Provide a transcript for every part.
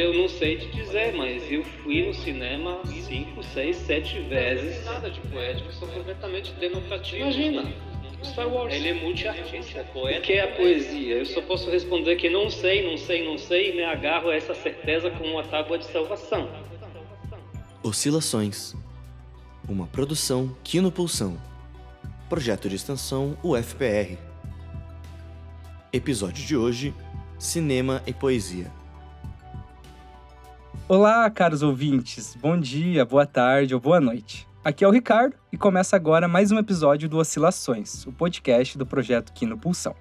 Olha, eu não sei te dizer, mas eu fui no cinema cinco, seis, sete vezes. Nada de poético, eu sou completamente denotativo. Imagina. Star Wars. Ele é multiartista, poeta. O que é a poesia? Eu só posso responder que não sei, não sei, não sei e me agarro a essa certeza como uma tábua de salvação. Oscilações. Uma produção Quino Pulsão. Projeto de extensão UFPR. Episódio de hoje: Cinema e Poesia. Olá, caros ouvintes. Bom dia, boa tarde ou boa noite. Aqui é o Ricardo e começa agora mais um episódio do Oscilações, o podcast do projeto Quino Pulsão.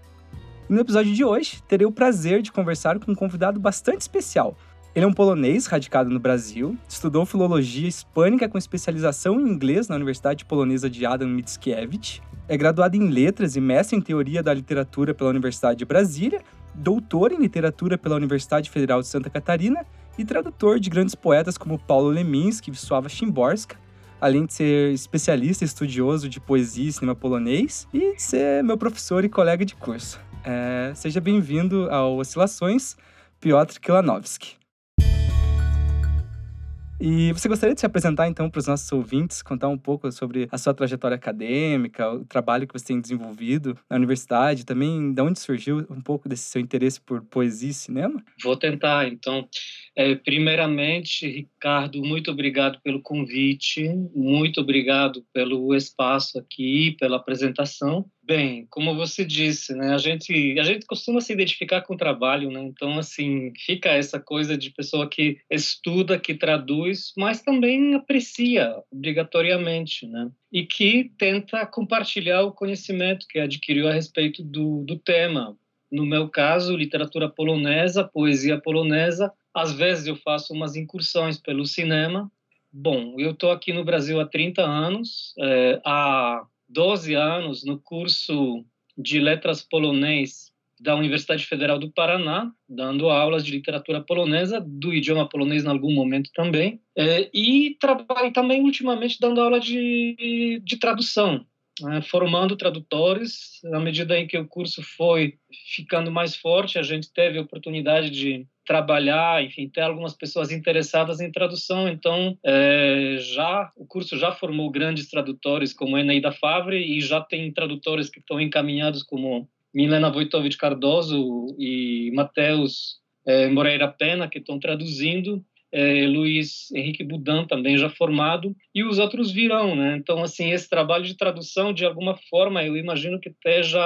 E no episódio de hoje, terei o prazer de conversar com um convidado bastante especial. Ele é um polonês radicado no Brasil, estudou filologia hispânica com especialização em inglês na Universidade Polonesa de Adam Mickiewicz, é graduado em letras e mestre em teoria da literatura pela Universidade de Brasília, doutor em literatura pela Universidade Federal de Santa Catarina e tradutor de grandes poetas como Paulo Leminski e Wisława Szymborska, além de ser especialista e estudioso de poesia e cinema polonês e ser meu professor e colega de curso. É, seja bem-vindo ao Oscilações, Piotr Kilanowski. E você gostaria de se apresentar então para os nossos ouvintes, contar um pouco sobre a sua trajetória acadêmica, o trabalho que você tem desenvolvido na universidade, também de onde surgiu um pouco desse seu interesse por poesia e cinema? Vou tentar, então. É, primeiramente, Ricardo, muito obrigado pelo convite, muito obrigado pelo espaço aqui, pela apresentação. Bem, como você disse, né, a gente a gente costuma se identificar com o trabalho, né? Então assim, fica essa coisa de pessoa que estuda, que traduz, mas também aprecia obrigatoriamente, né? E que tenta compartilhar o conhecimento que adquiriu a respeito do, do tema. No meu caso, literatura polonesa, poesia polonesa. Às vezes eu faço umas incursões pelo cinema. Bom, eu estou aqui no Brasil há 30 anos. É, há 12 anos no curso de letras polonês da Universidade Federal do Paraná, dando aulas de literatura polonesa, do idioma polonês em algum momento também, é, e trabalho também ultimamente dando aula de, de tradução, formando tradutores. À medida em que o curso foi ficando mais forte, a gente teve a oportunidade de trabalhar, enfim, ter algumas pessoas interessadas em tradução. Então, é, já o curso já formou grandes tradutores como Eneida Favre e já tem tradutores que estão encaminhados como Milena Wojtowicz Cardoso e Mateus é, Moreira Pena, que estão traduzindo é, Luiz Henrique Budan também já formado e os outros virão, né? Então assim esse trabalho de tradução de alguma forma eu imagino que esteja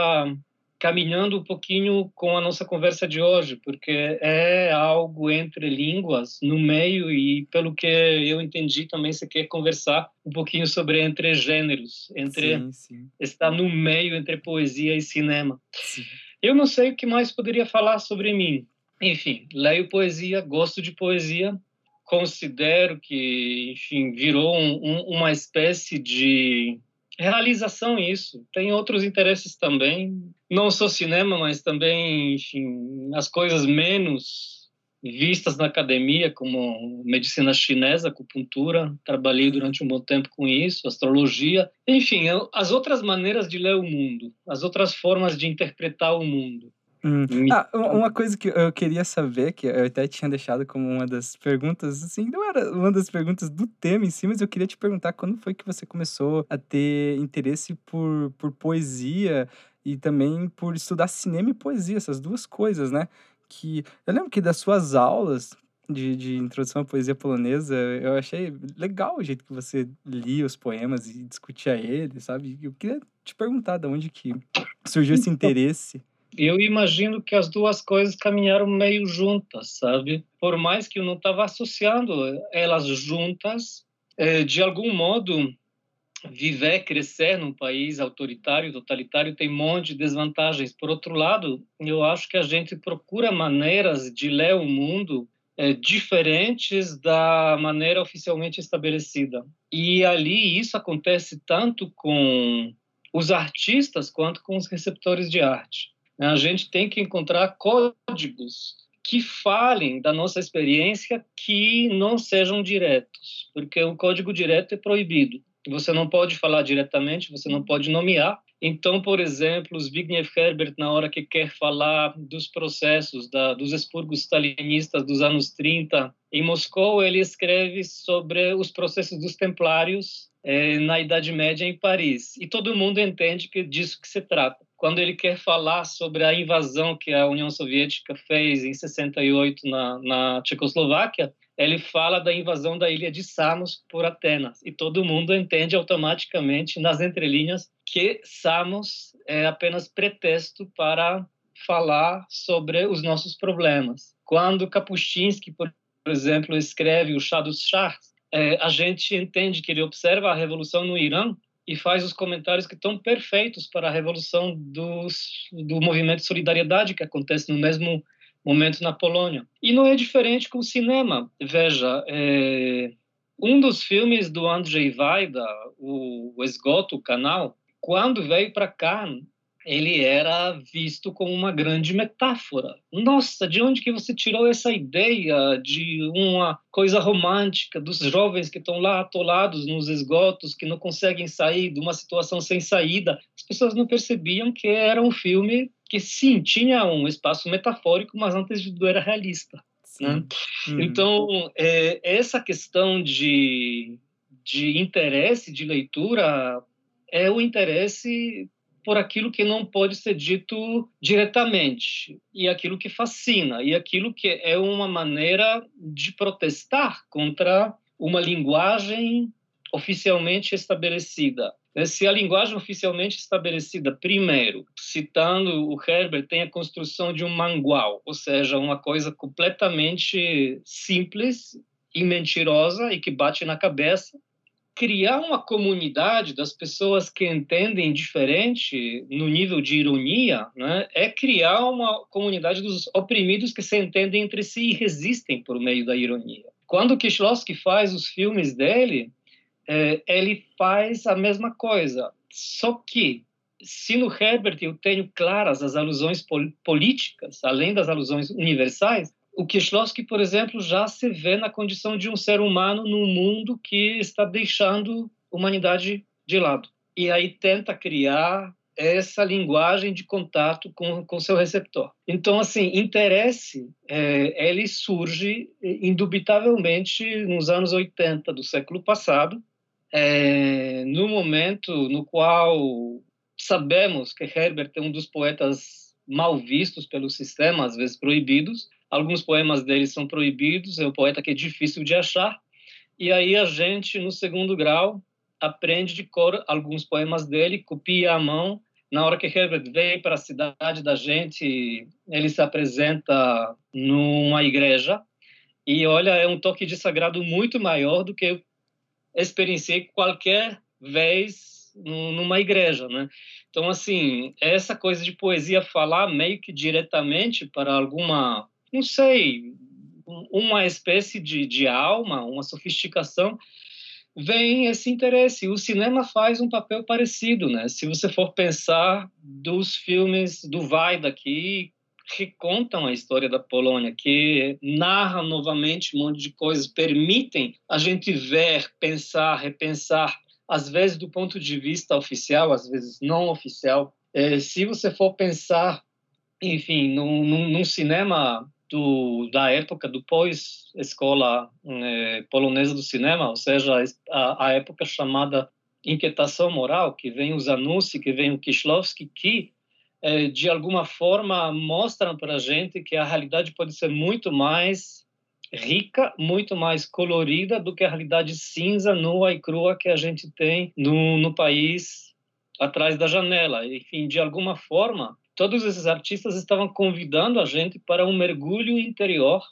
caminhando um pouquinho com a nossa conversa de hoje, porque é algo entre línguas, no meio, e pelo que eu entendi também você quer conversar um pouquinho sobre entre gêneros, entre sim, sim. estar no meio entre poesia e cinema. Sim. Eu não sei o que mais poderia falar sobre mim. Enfim, leio poesia, gosto de poesia, considero que, enfim, virou um, um, uma espécie de realização isso. Tem outros interesses também. Não só cinema, mas também, enfim, as coisas menos vistas na academia, como medicina chinesa, acupuntura. Trabalhei durante um bom tempo com isso, astrologia. Enfim, as outras maneiras de ler o mundo, as outras formas de interpretar o mundo. Hum. Ah, uma coisa que eu queria saber, que eu até tinha deixado como uma das perguntas, assim, não era uma das perguntas do tema em si, mas eu queria te perguntar quando foi que você começou a ter interesse por, por poesia e também por estudar cinema e poesia, essas duas coisas, né? Que eu lembro que das suas aulas de, de introdução à poesia polonesa, eu achei legal o jeito que você lia os poemas e discutia eles, sabe? Eu queria te perguntar de onde que surgiu esse então interesse eu imagino que as duas coisas caminharam meio juntas, sabe? Por mais que eu não estava associando elas juntas, é, de algum modo, viver, crescer num país autoritário, totalitário, tem um monte de desvantagens. Por outro lado, eu acho que a gente procura maneiras de ler o mundo é, diferentes da maneira oficialmente estabelecida. E ali isso acontece tanto com os artistas quanto com os receptores de arte. A gente tem que encontrar códigos que falem da nossa experiência que não sejam diretos, porque o código direto é proibido. Você não pode falar diretamente, você não pode nomear, Então, por exemplo, Zbigniew Herbert, na hora que quer falar dos processos da, dos expurgos stalinistas dos anos 30 em Moscou, ele escreve sobre os processos dos templários eh, na Idade Média em Paris. E todo mundo entende que disso que se trata. Quando ele quer falar sobre a invasão que a União Soviética fez em 68 na, na Tchecoslováquia, ele fala da invasão da ilha de Samos por Atenas. E todo mundo entende automaticamente, nas entrelinhas, que Samos é apenas pretexto para falar sobre os nossos problemas. Quando Kapuscinski, por exemplo, escreve o Chá dos Chás, é, a gente entende que ele observa a revolução no Irã e faz os comentários que estão perfeitos para a revolução dos, do movimento de solidariedade que acontece no mesmo momento na Polônia. E não é diferente com o cinema. Veja, é, um dos filmes do Andrzej Wajda, o, o Esgoto, o Canal, quando veio para cá, ele era visto como uma grande metáfora. Nossa, de onde que você tirou essa ideia de uma coisa romântica dos jovens que estão lá atolados nos esgotos, que não conseguem sair de uma situação sem saída? As pessoas não percebiam que era um filme que sim, tinha um espaço metafórico, mas antes de tudo era realista. Né? Uhum. Então, é, essa questão de, de interesse de leitura é o interesse por aquilo que não pode ser dito diretamente, e aquilo que fascina, e aquilo que é uma maneira de protestar contra uma linguagem oficialmente estabelecida. Né, se a linguagem oficialmente estabelecida, primeiro, citando o Herbert, tem a construção de um mangual, ou seja, uma coisa completamente simples e mentirosa e que bate na cabeça, criar uma comunidade das pessoas que entendem diferente no nível de ironia, né, é criar uma comunidade dos oprimidos que se entendem entre si e resistem por meio da ironia. Quando Kieślowski faz os filmes dele, é, ele faz a mesma coisa. Só que, se no Herbert eu tenho claras as alusões pol políticas, além das alusões universais, o Kieślowski, por exemplo, já se vê na condição de um ser humano num mundo que está deixando a humanidade de lado. E aí tenta criar essa linguagem de contato com com seu receptor. Então, assim, interesse, é, ele surge indubitavelmente nos anos 80 do século passado, é, no momento no qual sabemos que Herbert é um dos poetas mal vistos pelo sistema, às vezes proibidos. Alguns poemas dele são proibidos, é um poeta que é difícil de achar. E aí a gente, no segundo grau, aprende de cor alguns poemas dele, copia à mão. Na hora que Herbert vem para a cidade da gente, ele se apresenta numa igreja e olha, é um toque de sagrado muito maior do que experienciei qualquer vez numa igreja, né? Então, assim, essa coisa de poesia falar meio que diretamente para alguma, não sei, uma espécie de, de alma, uma sofisticação, vem esse interesse. O cinema faz um papel parecido, né? Se você for pensar dos filmes do Vaida que contam a história da Polônia, que narram novamente um monte de coisas, permitem a gente ver, pensar, repensar, às vezes do ponto de vista oficial, às vezes não oficial. É, se você for pensar, enfim, num, num, num cinema do, da época do pós-escola é, polonesa do cinema, ou seja, a, a época chamada inquietação moral, que vem o Zanussi, que vem o Kieślowski, que de alguma forma mostram para a gente que a realidade pode ser muito mais rica, muito mais colorida do que a realidade cinza, nua e crua que a gente tem no, no país atrás da janela. Enfim, de alguma forma, todos esses artistas estavam convidando a gente para um mergulho interior,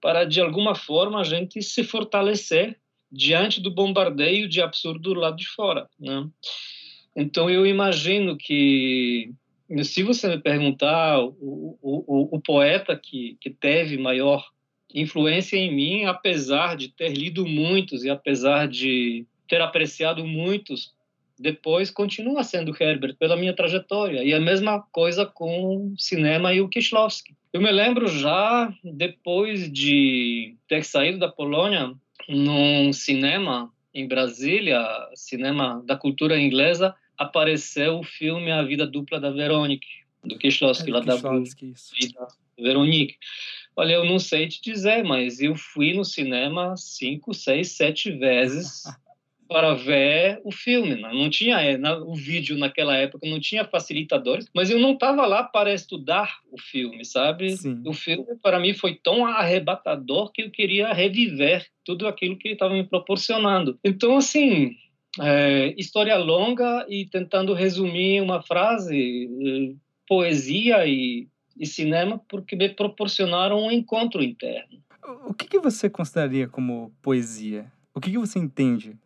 para de alguma forma a gente se fortalecer diante do bombardeio de absurdo do lado de fora. Né? Então eu imagino que se você me perguntar o, o, o poeta que, que teve maior influência em mim, apesar de ter lido muitos e apesar de ter apreciado muitos, depois continua sendo Herbert pela minha trajetória. E a mesma coisa com o cinema e o Kieślowski. Eu me lembro já depois de ter saído da Polônia num cinema em Brasília, cinema da cultura inglesa, apareceu o filme A Vida Dupla da Verônica, do Kieślowski, é, lá da Vida Veronique. Olha, eu não sei te dizer, mas eu fui no cinema cinco, seis, sete vezes para ver o filme. Não, não tinha é, o vídeo naquela época, não tinha facilitadores, mas eu não estava lá para estudar o filme, sabe? Sim. O filme para mim foi tão arrebatador que eu queria reviver tudo aquilo que ele estava me proporcionando. Então, assim, é, história longa e tentando resumir uma frase, é, poesia e e cinema porque me proporcionaram um encontro interno. O que, que você consideraria como poesia? O que, que você entende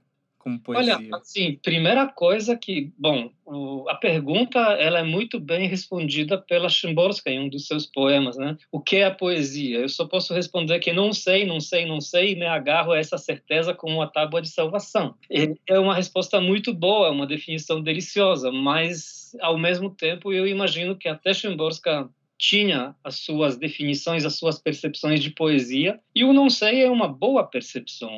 como poesia? Olha, assim, primeira coisa que, bom, o, a pergunta ela é muito bem respondida pela Szymborska em um dos seus poemas, né? O que é a poesia? Eu só posso responder que não sei, não sei, não sei e me agarro a essa certeza como uma tábua de salvação. É uma resposta muito boa, é uma definição deliciosa, mas ao mesmo tempo eu imagino que até Szymborska tinha as suas definições, as suas percepções de poesia, e o não sei é uma boa percepção,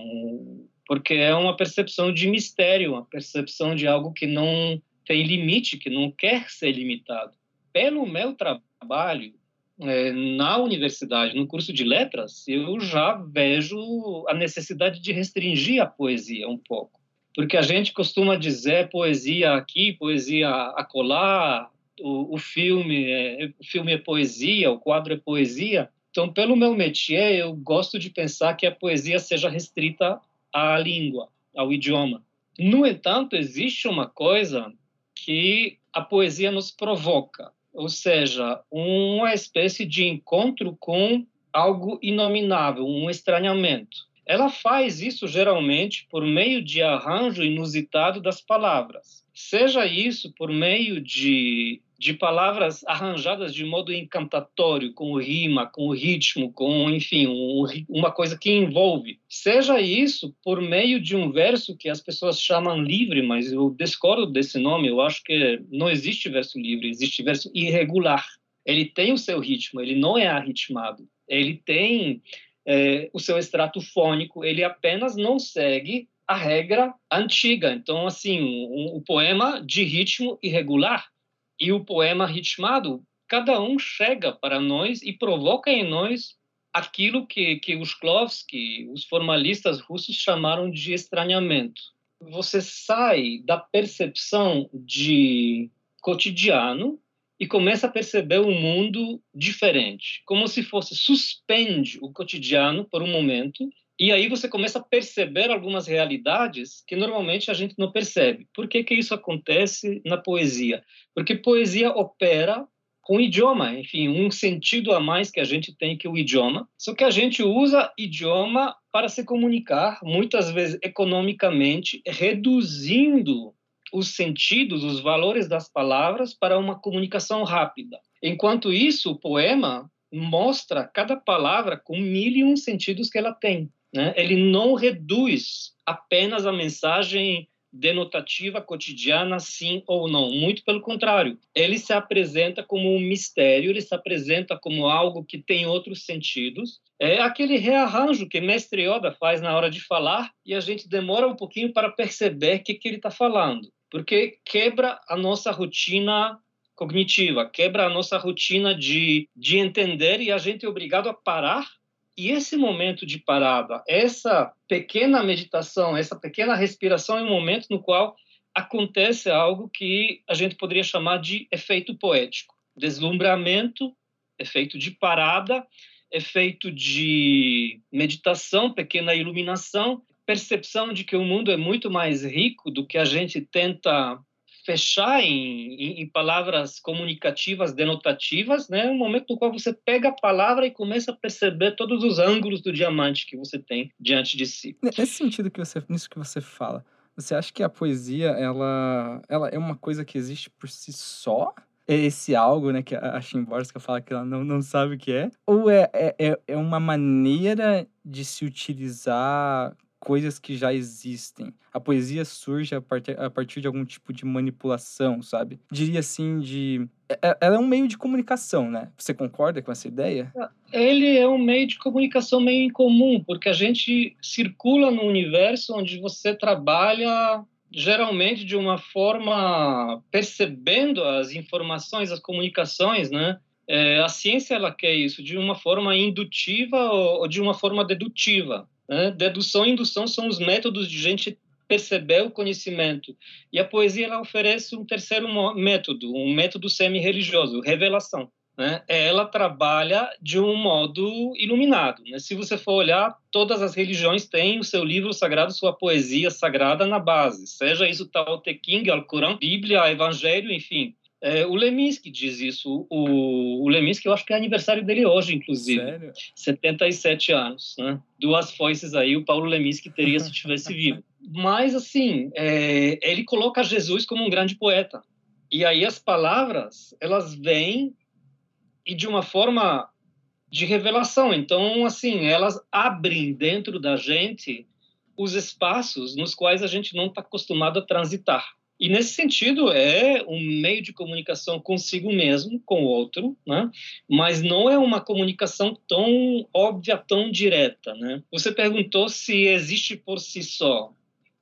porque é uma percepção de mistério, uma percepção de algo que não tem limite, que não quer ser limitado. Pelo meu trabalho é, na universidade, no curso de letras, eu já vejo a necessidade de restringir a poesia um pouco. Porque a gente costuma dizer poesia aqui, poesia acolá, o, o filme é, o filme é poesia, o quadro é poesia. Então, pelo meu métier, eu gosto de pensar que a poesia seja restrita à língua, ao idioma. No entanto, existe uma coisa que a poesia nos provoca, ou seja, uma espécie de encontro com algo inominável, um estranhamento. Ela faz isso geralmente por meio de arranjo inusitado das palavras. Seja isso por meio de, de palavras arranjadas de modo encantatório, com rima, com ritmo, com, enfim, um, uma coisa que envolve. Seja isso por meio de um verso que as pessoas chamam livre, mas eu discordo desse nome, eu acho que não existe verso livre, existe verso irregular. Ele tem o seu ritmo, ele não é arritmado. Ele tem é, o seu extrato fônico, ele apenas não segue a regra antiga. Então, assim, o, o poema de ritmo irregular e o poema ritmado, cada um chega para nós e provoca em nós aquilo que, que os Klovsky, os formalistas russos, chamaram de estranhamento. Você sai da percepção de cotidiano e começa a perceber um mundo diferente, como se fosse suspende o cotidiano por um momento e aí você começa a perceber algumas realidades que normalmente a gente não percebe. Por que que isso acontece na poesia? Porque poesia opera com idioma, enfim, um sentido a mais que a gente tem que o idioma. Só que a gente usa idioma para se comunicar, muitas vezes economicamente, reduzindo os sentidos, os valores das palavras para uma comunicação rápida. Enquanto isso, o poema mostra cada palavra com mil e um sentidos que ela tem. Né? Ele não reduz apenas a mensagem denotativa cotidiana, sim ou não. Muito pelo contrário. Ele se apresenta como um mistério, ele se apresenta como algo que tem outros sentidos. É aquele rearranjo que Mestre Yoda faz na hora de falar e a gente demora um pouquinho para perceber o que, que ele está falando porque quebra a nossa rotina cognitiva, quebra a nossa rotina de, de entender e a gente é obrigado a parar. E esse momento de parada, essa pequena meditação, essa pequena respiração é um momento no qual acontece algo que a gente poderia chamar de efeito poético. Deslumbramento, efeito de parada, efeito de meditação, pequena iluminação, percepção de que o mundo é muito mais rico do que a gente tenta fechar em, em, em, palavras comunicativas, denotativas, né? Um momento no qual você pega a palavra e começa a perceber todos os ângulos do diamante que você tem diante de si. Nesse sentido que você, nisso que você fala, você acha que a poesia ela, ela é uma coisa que existe por si só? É esse algo, né, que a Chimborska fala que ela não, não sabe o que é? Ou é, é, é uma maneira de se utilizar coisas que já existem. A poesia surge a partir, a partir de algum tipo de manipulação, sabe? Diria assim de é, é, ela é um meio de comunicação, né? Você concorda com essa ideia? Ele é um meio de comunicação meio incomum, porque a gente circula no universo onde você trabalha geralmente de uma forma percebendo as informações, as comunicações, né? É, a ciência ela quer isso de uma forma indutiva ou, ou de uma forma dedutiva. Né? Dedução e indução são os métodos de gente perceber o conhecimento. E a poesia ela oferece um terceiro método, um método semi-religioso, revelação. Né? Ela trabalha de um modo iluminado. Né? Se você for olhar, todas as religiões têm o seu livro sagrado, sua poesia sagrada na base, seja isso Tao Te Ching, Alcorão, Bíblia, Evangelho, enfim. É, o Leminski diz isso. O, o Leminski, eu acho que é aniversário dele hoje, inclusive. Sério? 77 anos. Né? Duas foices aí, o Paulo Leminski teria se tivesse vivo. Mas, assim, é, ele coloca Jesus como um grande poeta. E aí as palavras, elas vêm e de uma forma de revelação. Então, assim, elas abrem dentro da gente os espaços nos quais a gente não está acostumado a transitar. E nesse sentido é um meio de comunicação consigo mesmo, com o outro, né? Mas não é uma comunicação tão óbvia, tão direta, né? Você perguntou se existe por si só.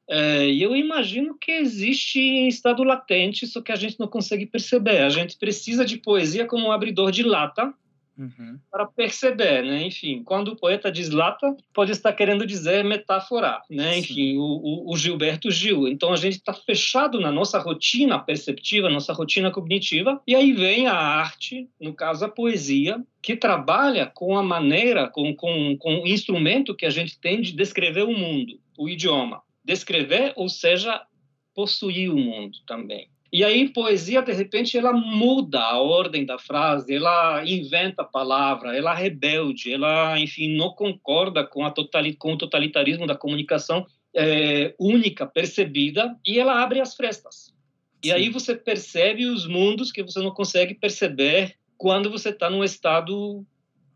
É, eu imagino que existe em estado latente, só que a gente não consegue perceber. A gente precisa de poesia como um abridor de lata uhum. para perceber, né? Enfim, quando o poeta diz lata, pode estar querendo dizer metáfora, né? Sim. Enfim, o, o, o, Gilberto Gil. Então a gente está fechado na nossa rotina perceptiva, nossa rotina cognitiva, e aí vem a arte, no caso a poesia, que trabalha com a maneira, com, com, com o instrumento que a gente tem de descrever o mundo, o idioma descrever, ou seja, possuir o mundo também. E aí, poesia, de repente, ela muda a ordem da frase, ela inventa a palavra, ela é rebelde, ela, enfim, não concorda com, a totali com o totalitarismo da comunicação é, única, percebida, e ela abre as frestas. E Sim. aí você percebe os mundos que você não consegue perceber quando você está num estado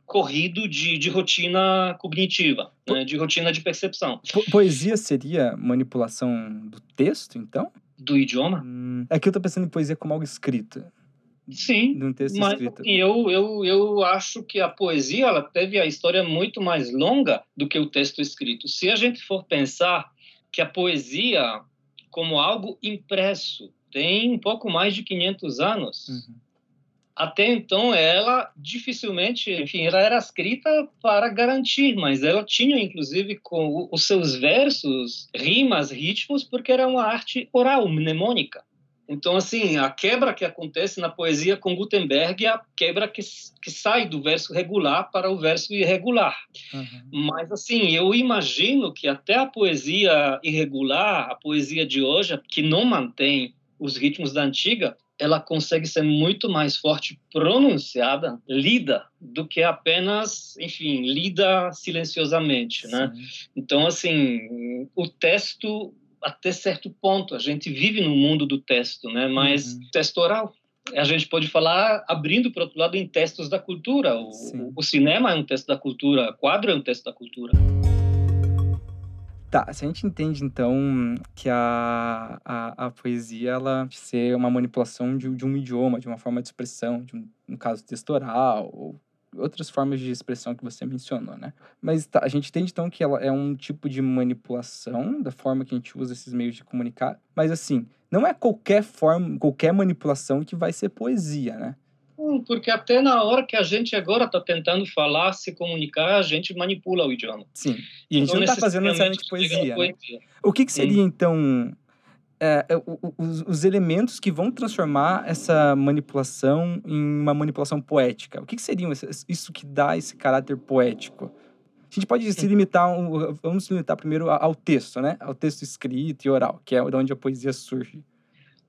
corrido de, de rotina cognitiva, né, de rotina de percepção. Po poesia seria manipulação do texto, então? Do idioma? Hum, é que eu estou pensando em poesia como algo escrito. Sim, de um texto mas escrito. Eu, eu, eu acho que a poesia ela teve a história muito mais longa do que o texto escrito. Se a gente for pensar que a poesia, como algo impresso, tem um pouco mais de 500 anos, uhum até então ela dificilmente, enfim, ela era escrita para garantir, mas ela tinha inclusive com os seus versos rimas, ritmos, porque era uma arte oral, mnemônica. Então, assim, a quebra que acontece na poesia com Gutenberg é a quebra que, que sai do verso regular para o verso irregular. Uhum. Mas, assim, eu imagino que até a poesia irregular, a poesia de hoje, que não mantém os ritmos da antiga, ela consegue ser muito mais forte pronunciada, lida, do que apenas, enfim, lida silenciosamente, né? Então, assim, o texto até certo ponto, a gente vive no mundo do texto, né? Mas uhum. texto oral, a gente pode falar abrindo para outro lado em textos da cultura. O, o, cinema é um texto da cultura, o quadro é um texto da cultura. Tá, se a gente entende então que a, a, a poesia ela ser uma manipulação de, de um idioma, de uma forma de expressão, de um, no caso textural ou outras formas de expressão que você mencionou, né? Mas tá, a gente entende então que ela é um tipo de manipulação da forma que a gente usa esses meios de comunicar, mas assim, não é qualquer forma, qualquer manipulação que vai ser poesia, né? Porque até na hora que a gente agora está tentando falar, se comunicar, a gente manipula o idioma. Sim. E a gente não está fazendo necessariamente poesia. Né? O que, que seria, hum. então, é, é os, os, elementos que vão transformar essa manipulação em uma manipulação poética? O que, que seriam isso que dá esse caráter poético? A gente pode se limitar, vamos se limitar primeiro ao texto, né? Ao texto escrito e oral, que é de onde a poesia surge.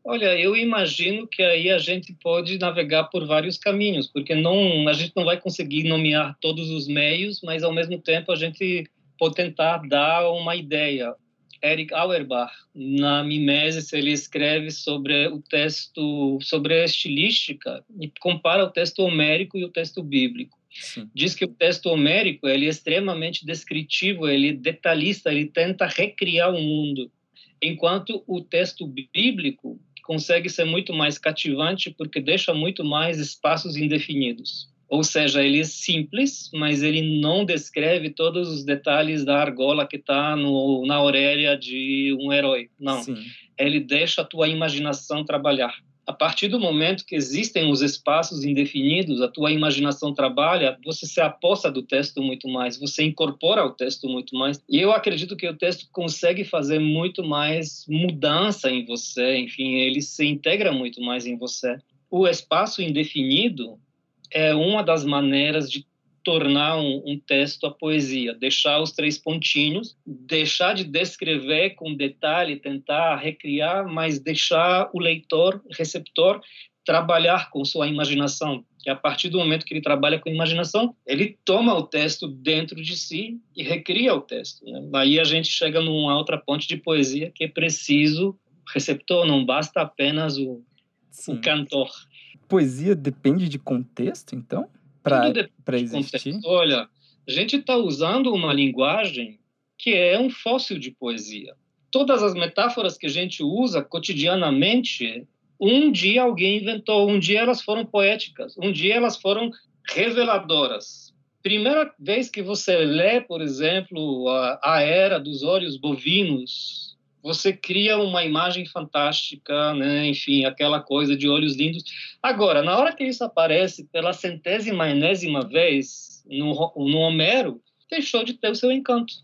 Olha, eu imagino que aí a gente pode navegar por vários caminhos, porque não a gente não vai conseguir nomear todos os meios, mas ao mesmo tempo a gente pode tentar dar uma ideia. Eric Auerbach, na Mimesis, ele escreve sobre o texto, sobre a estilística e compara o texto homérico e o texto bíblico. Sim. Diz que o texto homérico ele é extremamente descritivo, ele é detalhista, ele tenta recriar o mundo, enquanto o texto bíblico consegue ser muito mais cativante porque deixa muito mais espaços indefinidos. Ou seja, ele é simples, mas ele não descreve todos os detalhes da argola que está na orelha de um herói. Não. Sim. Ele deixa a tua imaginação trabalhar. A partir do momento que existem os espaços indefinidos, a tua imaginação trabalha, você se aposta do texto muito mais, você incorpora o texto muito mais. E eu acredito que o texto consegue fazer muito mais mudança em você, enfim, ele se integra muito mais em você. O espaço indefinido é uma das maneiras de tornar um, um, texto a poesia, deixar os três pontinhos, deixar de descrever com detalhe, tentar recriar, mas deixar o leitor, receptor, trabalhar com sua imaginação. Que a partir do momento que ele trabalha com imaginação, ele toma o texto dentro de si e recria o texto. Né? Aí a gente chega numa outra ponte de poesia que é preciso receptor, não basta apenas o, o cantor. Poesia depende de contexto, então? Para existir? Contexto. Olha, a gente está usando uma linguagem que é um fóssil de poesia. Todas as metáforas que a gente usa cotidianamente, um dia alguém inventou, um dia elas foram poéticas, um dia elas foram reveladoras. Primeira vez que você lê, por exemplo, a, a era dos olhos bovinos você cria uma imagem fantástica, né? enfim, aquela coisa de olhos lindos. Agora, na hora que isso aparece pela centésima enésima vez no, no Homero, deixou de ter o seu encanto.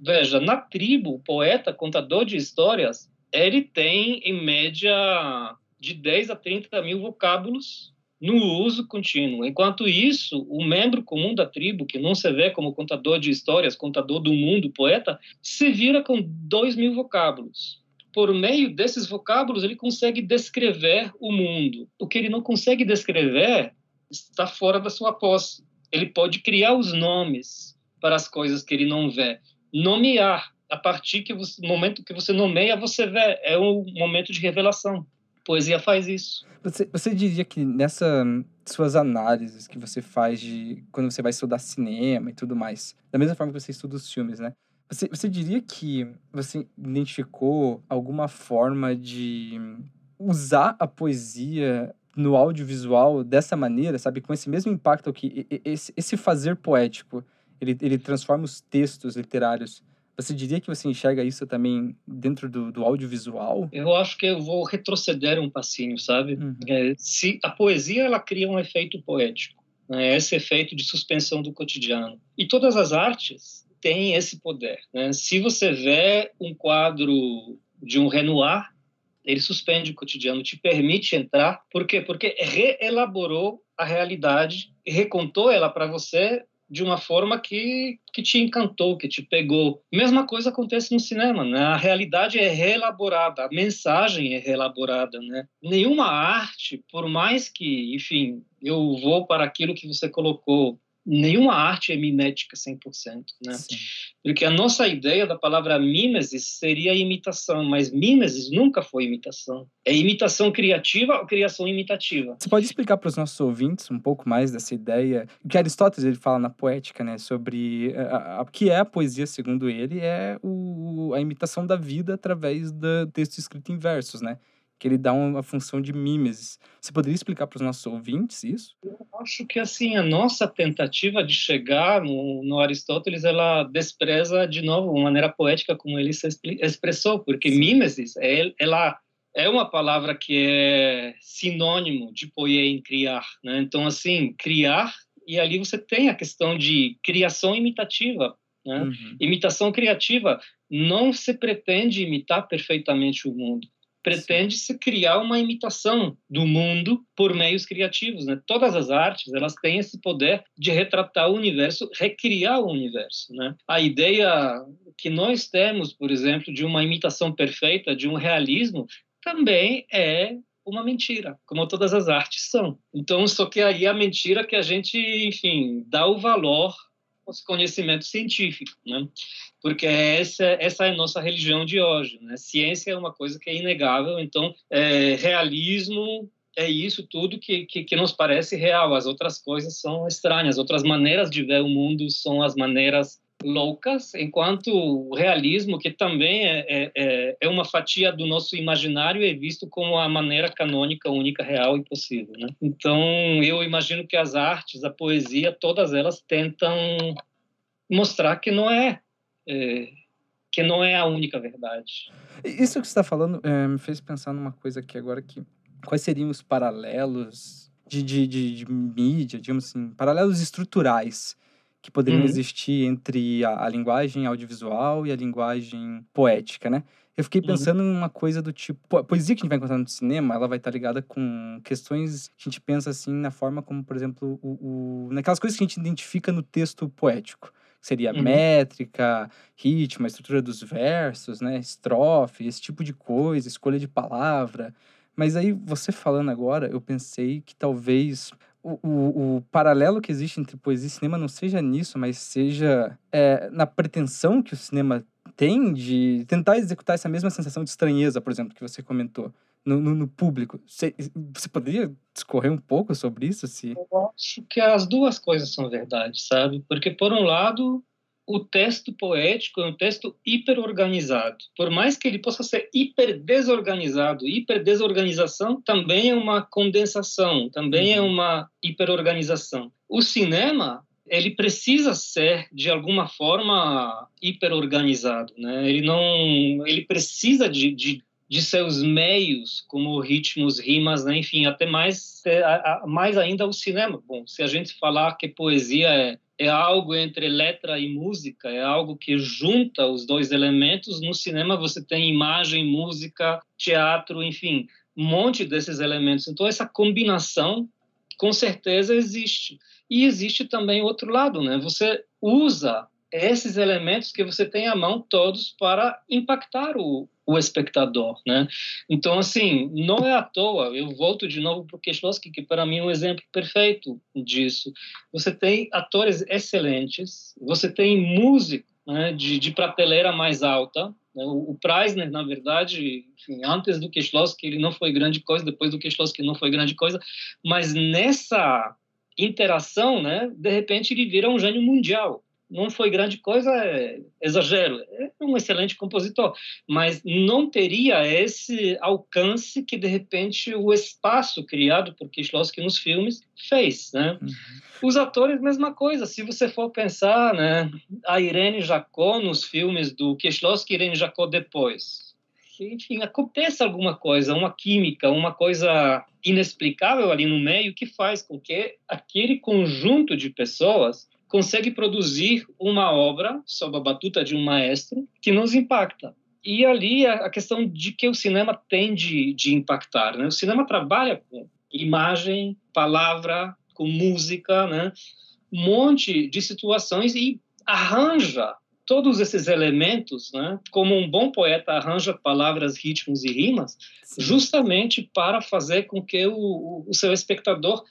Veja, na tribo, o poeta, contador de histórias, ele tem, em média, de 10 a 30 mil vocábulos no uso contínuo. Enquanto isso, o membro comum da tribo, que não se vê como contador de histórias, contador do mundo, poeta, se vira com dois mil vocábulos. Por meio desses vocábulos, ele consegue descrever o mundo. O que ele não consegue descrever está fora da sua posse. Ele pode criar os nomes para as coisas que ele não vê. Nomear, a partir que momento que você nomeia, você vê. É um momento de revelação. Poesia faz isso. Você, você diria que nessas suas análises que você faz de quando você vai estudar cinema e tudo mais, da mesma forma que você estuda os filmes, né? Você, você diria que você identificou alguma forma de usar a poesia no audiovisual dessa maneira, sabe? Com esse mesmo impacto que esse, esse fazer poético, ele, ele transforma os textos literários você diria que você enxerga isso também dentro do, do audiovisual? Eu acho que eu vou retroceder um passinho, sabe? Uhum. É, se a poesia ela cria um efeito poético, né? esse efeito de suspensão do cotidiano. E todas as artes têm esse poder. Né? Se você vê um quadro de um Renoir, ele suspende o cotidiano, te permite entrar. Por quê? Porque reelaborou a realidade recontou ela para você de uma forma que, que te encantou, que te pegou. Mesma coisa acontece no cinema, né? A realidade é reelaborada, a mensagem é reelaborada, né? Nenhuma arte, por mais que, enfim, eu vou para aquilo que você colocou, nenhuma arte é mimética 100%, né? Sim. Porque a nossa ideia da palavra mimesis seria imitação, mas mimesis nunca foi imitação. É imitação criativa ou criação imitativa. Você pode explicar para os nossos ouvintes um pouco mais dessa ideia? Que Aristóteles ele fala na Poética, né, sobre o que é a poesia, segundo ele, é o, a imitação da vida através do texto escrito em versos, né? Que ele dá uma função de mimesis. Você poderia explicar para os nossos ouvintes isso? Eu acho que assim a nossa tentativa de chegar no, no Aristóteles ela despreza de novo uma maneira poética como ele se expressou, porque Sim. mimesis é, ela é uma palavra que é sinônimo de poien criar, né? Então assim criar e ali você tem a questão de criação imitativa. Né? Uhum. Imitação criativa não se pretende imitar perfeitamente o mundo pretende-se criar uma imitação do mundo por meios criativos. Né? Todas as artes elas têm esse poder de retratar o universo, recriar o universo. Né? A ideia que nós temos, por exemplo, de uma imitação perfeita, de um realismo, também é uma mentira, como todas as artes são. Então, só que aí a mentira que a gente, enfim, dá o valor aos conhecimentos científicos, né? porque essa, essa é a nossa religião de hoje. Né? Ciência é uma coisa que é inegável, então, é, realismo é isso tudo que, que, que, nos parece real, as outras coisas são estranhas, outras maneiras de ver o mundo são as maneiras loucas, enquanto o realismo, que também é, é, é, é uma fatia do nosso imaginário, é visto como a maneira canônica, única, real e possível. Né? Então, eu imagino que as artes, a poesia, todas elas tentam mostrar que não é, é que não é a única verdade. Isso que você está falando é, me fez pensar numa coisa aqui agora que quais seriam os paralelos de, de, de, de mídia, digamos assim, paralelos estruturais que poderiam uhum. existir entre a, a, linguagem audiovisual e a linguagem poética, né? Eu fiquei uhum. pensando uhum. numa coisa do tipo, a poesia que a gente vai encontrar no cinema, ela vai estar ligada com questões que a gente pensa assim na forma como, por exemplo, o, o naquelas coisas que a gente identifica no texto poético seria uhum. métrica, ritmo, a estrutura dos versos, né, estrofe, esse tipo de coisa, escolha de palavra. Mas aí, você falando agora, eu pensei que talvez o, o, o, paralelo que existe entre poesia e cinema não seja nisso, mas seja é, na pretensão que o cinema tem de tentar executar essa mesma sensação de estranheza, por exemplo, que você comentou no, no, no público. Você, você poderia discorrer um pouco sobre isso? Se... Eu acho que as duas coisas são verdade, sabe? Porque, por um lado, o texto poético é um texto hiperorganizado. Por mais que ele possa ser hiper desorganizado, hiper desorganização também é uma condensação, também é uhum. uma hiperorganização. O cinema ele precisa ser de alguma forma hiperorganizado, né? Ele não, ele precisa de, de, de seus meios, como ritmos, rimas, né? enfim, até mais mais ainda o cinema. Bom, se a gente falar que poesia é é algo entre letra e música, é algo que junta os dois elementos. No cinema você tem imagem, música, teatro, enfim, um monte desses elementos. Então essa combinação com certeza existe. E existe também o outro lado, né? Você usa esses elementos que você tem à mão todos para impactar o, o espectador, né? Então, assim, não é à toa, eu volto de novo para o que para mim é um exemplo perfeito disso. Você tem atores excelentes, você tem músico né, de, de prateleira mais alta, né? o, o Preisner, na verdade, enfim, antes do Kieślowski ele não foi grande coisa, depois do Kieślowski não foi grande coisa, mas nessa interação, né, de repente ele vira um gênio mundial não foi grande coisa, é exagero. É um excelente compositor, mas não teria esse alcance que, de repente, o espaço criado por Kieślowski nos filmes fez, né? Uhum. Os atores, mesma coisa. Se você for pensar, né, a Irene Jacó nos filmes do Kieślowski e Irene Jacó depois, enfim, acontece alguma coisa, uma química, uma coisa inexplicável ali no meio que faz com que aquele conjunto de pessoas consegue produzir uma obra sob a batuta de um maestro que nos impacta. E ali a questão de que o cinema tem de, de impactar. Né? O cinema trabalha com imagem, palavra, com música, né? um monte de situações e arranja todos esses elementos, né? como um bom poeta arranja palavras, ritmos e rimas, Sim. justamente para fazer com que o, o seu espectador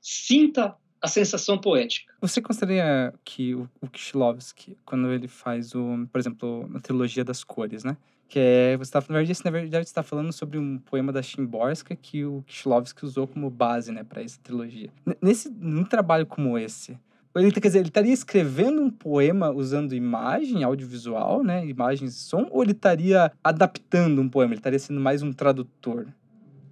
sinta a sensação poética. Você consideraria que o, o Kishlovsky, quando ele faz, o, por exemplo, a trilogia das cores, né? Que é, você está, na verdade, na verdade, está falando sobre um poema da Chimborska que o Kishlovsky usou como base, né, para essa trilogia. Nesse, num trabalho como esse, ele, quer dizer, ele estaria escrevendo um poema usando imagem, audiovisual, né, imagens e som, ou ele estaria adaptando um poema? Ele estaria sendo mais um tradutor?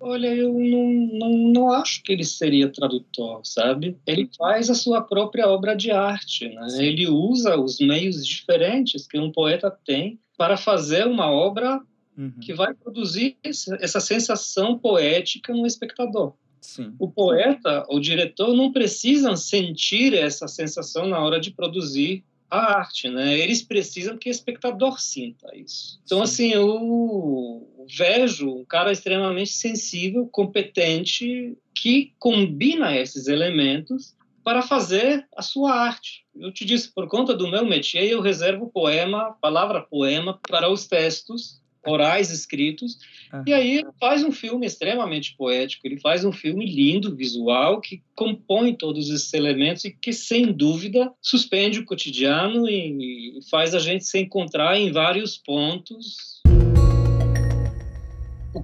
Olha, eu não, não, não acho que ele seria tradutor, sabe? Ele faz a sua própria obra de arte, né? Ele usa os meios diferentes que um poeta tem para fazer uma obra uhum. que vai produzir essa sensação poética no espectador. Sim. O poeta, o diretor, não precisam sentir essa sensação na hora de produzir a arte, né? Eles precisam que o espectador sinta isso. Então, Sim. assim, eu vejo um cara extremamente sensível, competente, que combina esses elementos para fazer a sua arte. Eu te disse, por conta do meu métier, eu reservo poema, palavra poema, para os textos orais escritos. Ah. E aí ele faz um filme extremamente poético, ele faz um filme lindo, visual, que compõe todos esses elementos e que, sem dúvida, suspende o cotidiano e faz a gente se encontrar em vários pontos.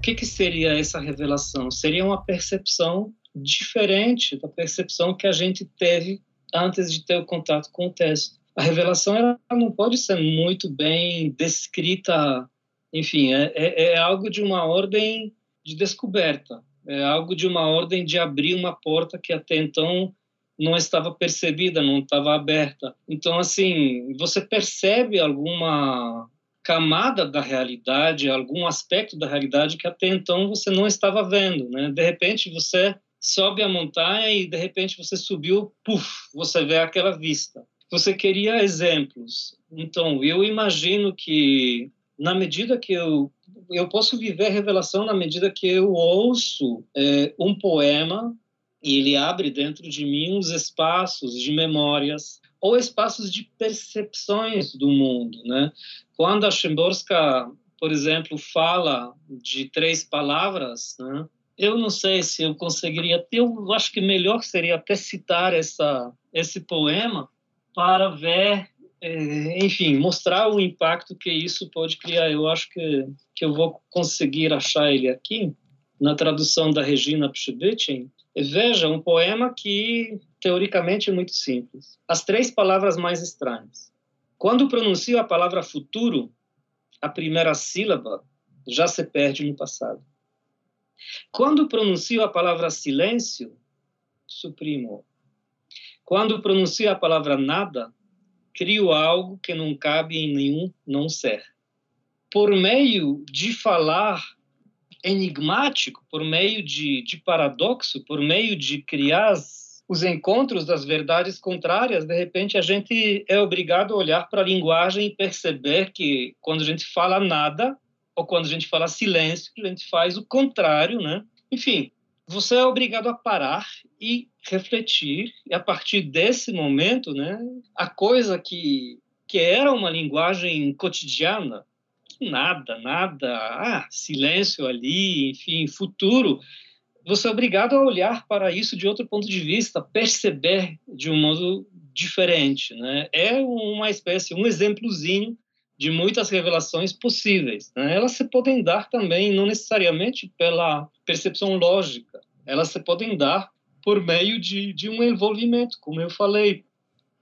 Que, que seria essa revelação? Seria uma percepção diferente da percepção que a gente teve antes de ter o contato com o texto. a revelação ela não pode ser muito bem descrita, enfim, é, é, é algo de uma ordem de descoberta, é algo de uma ordem de abrir uma porta que até então não estava percebida, não estava aberta. Então, assim, você percebe alguma camada da realidade, algum aspecto da realidade que até então você não estava vendo, né? De repente você sobe a montanha e de repente você subiu, puf, você vê aquela vista. Você queria exemplos. Então, eu imagino que na medida que eu eu posso viver revelação na medida que eu ouço é, um poema e ele abre dentro de mim uns espaços de memórias ou espaços de percepções do mundo, né? Quando a Szymborska, por exemplo, fala de três palavras, né? Eu não sei se eu conseguiria. Eu acho que melhor seria até citar essa esse poema para ver, é, enfim, mostrar o impacto que isso pode criar. Eu acho que, que eu vou conseguir achar ele aqui, na tradução da Regina Pshibitin. Veja, um poema que, teoricamente, é muito simples. As três palavras mais estranhas. Quando pronuncio a palavra futuro, a primeira sílaba já se perde no passado. Quando pronuncio a palavra silêncio, suprimo quando pronuncio a palavra nada, crio algo que não cabe em nenhum não ser. Por meio de falar enigmático, por meio de, de paradoxo, por meio de criar os encontros das verdades contrárias, de repente a gente é obrigado a olhar para a linguagem e perceber que quando a gente fala nada, ou quando a gente fala silêncio, a gente faz o contrário, né? Enfim, você é obrigado a parar e refletir, e a partir desse momento, né, a coisa que, que era uma linguagem cotidiana, nada, nada, ah, silêncio ali, enfim, futuro, você é obrigado a olhar para isso de outro ponto de vista, perceber de um modo diferente, né? É uma espécie, um exemplozinho de muitas revelações possíveis. Né? Elas se podem dar também, não necessariamente pela percepção lógica, elas se podem dar por meio de, de um envolvimento, como eu falei.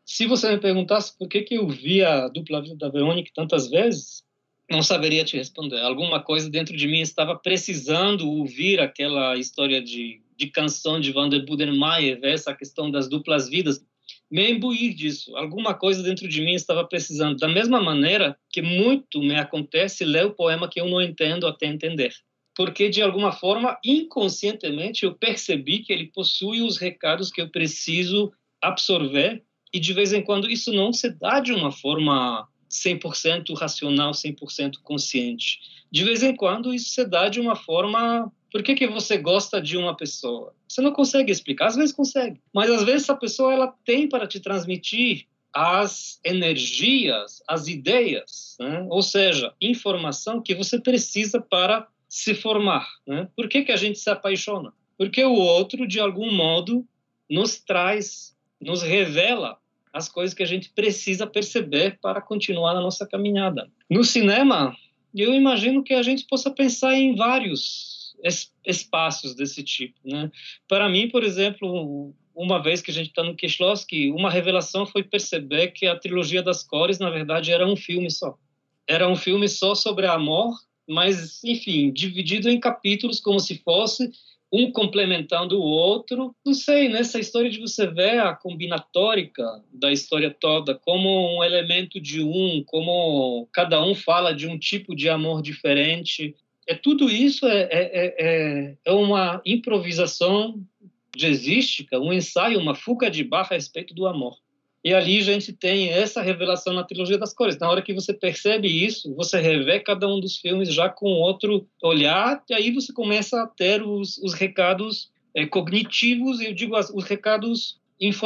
Se você me perguntasse por que, que eu vi a dupla vida da Verônica tantas vezes, não saberia te responder. Alguma coisa dentro de mim estava precisando ouvir aquela história de, de canção de Van der Budenmeier, essa questão das duplas vidas, me imbuir disso. Alguma coisa dentro de mim estava precisando. Da mesma maneira que muito me acontece ler o poema que eu não entendo até entender porque de alguma forma, inconscientemente, eu percebi que ele possui os recados que eu preciso absorver e de vez em quando isso não se dá de uma forma 100% racional, 100% consciente. De vez em quando isso se dá de uma forma por que, que você gosta de uma pessoa? Você não consegue explicar, às vezes consegue, mas às vezes essa pessoa ela tem para te transmitir as energias, as ideias, né? ou seja, informação que você precisa para se formar. Né? Por que, que a gente se apaixona? Porque o outro, de algum modo, nos traz, nos revela as coisas que a gente precisa perceber para continuar na nossa caminhada. No cinema, eu imagino que a gente possa pensar em vários es espaços desse tipo. Né? Para mim, por exemplo, uma vez que a gente está no Kieślowski, uma revelação foi perceber que a trilogia das cores, na verdade, era um filme só. Era um filme só sobre amor mas, enfim, dividido em capítulos como se fosse um complementando o outro. Não sei, nessa história de você ver a combinatórica da história toda como um elemento de um, como cada um fala de um tipo de amor diferente. É tudo isso é, é, é, é uma improvisação jazzística, um ensaio, uma fuga de barra a respeito do amor. E ali a gente tem essa revelação na trilogia das cores. Na hora que você percebe isso, você revê cada um dos filmes já com outro olhar, e aí você começa a ter os, os recados é, cognitivos, eu digo os recados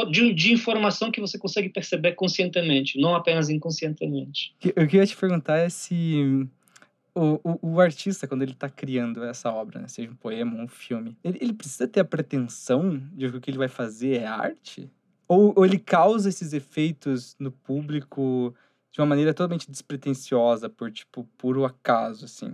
de, de, informação que você consegue perceber conscientemente, não apenas inconscientemente. Eu queria te perguntar é se o, o, o artista, quando ele está criando essa obra, né, seja um poema ou um filme, ele, ele precisa ter a pretensão de que o que ele vai fazer é arte? Ou, ou ele causa esses efeitos no público de uma maneira totalmente despretensiosa, por, tipo, puro acaso, assim.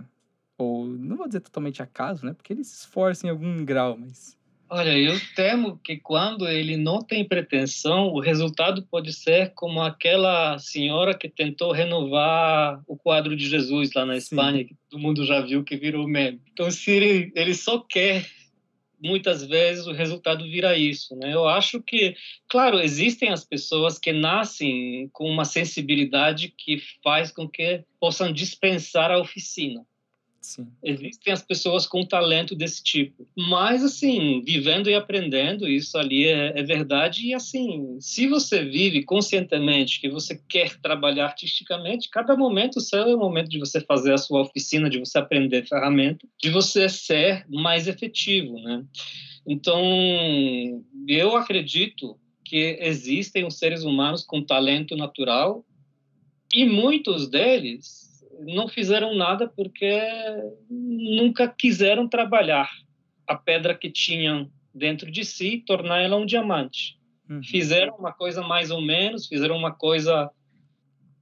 Ou, não vou dizer totalmente acaso, né? Porque ele se esforça em algum grau, mas... Olha, eu temo que quando ele não tem pretensão, o resultado pode ser como aquela senhora que tentou renovar o quadro de Jesus lá na Espanha, Sim. que todo mundo já viu que virou meme. Então, se ele, ele só quer muitas vezes o resultado vira isso, né? Eu acho que, claro, existem as pessoas que nascem com uma sensibilidade que faz com que possam dispensar a oficina. Sim. Existem as pessoas com talento desse tipo. Mas, assim, vivendo e aprendendo, isso ali é, é, verdade. E, assim, se você vive conscientemente que você quer trabalhar artisticamente, cada momento seu é o momento de você fazer a sua oficina, de você aprender ferramenta, de você ser mais efetivo, né? Então, eu acredito que existem os seres humanos com talento natural e muitos deles não fizeram nada porque nunca quiseram trabalhar a pedra que tinham dentro de si, tornar ela um diamante. Uhum. Fizeram uma coisa mais ou menos, fizeram uma coisa,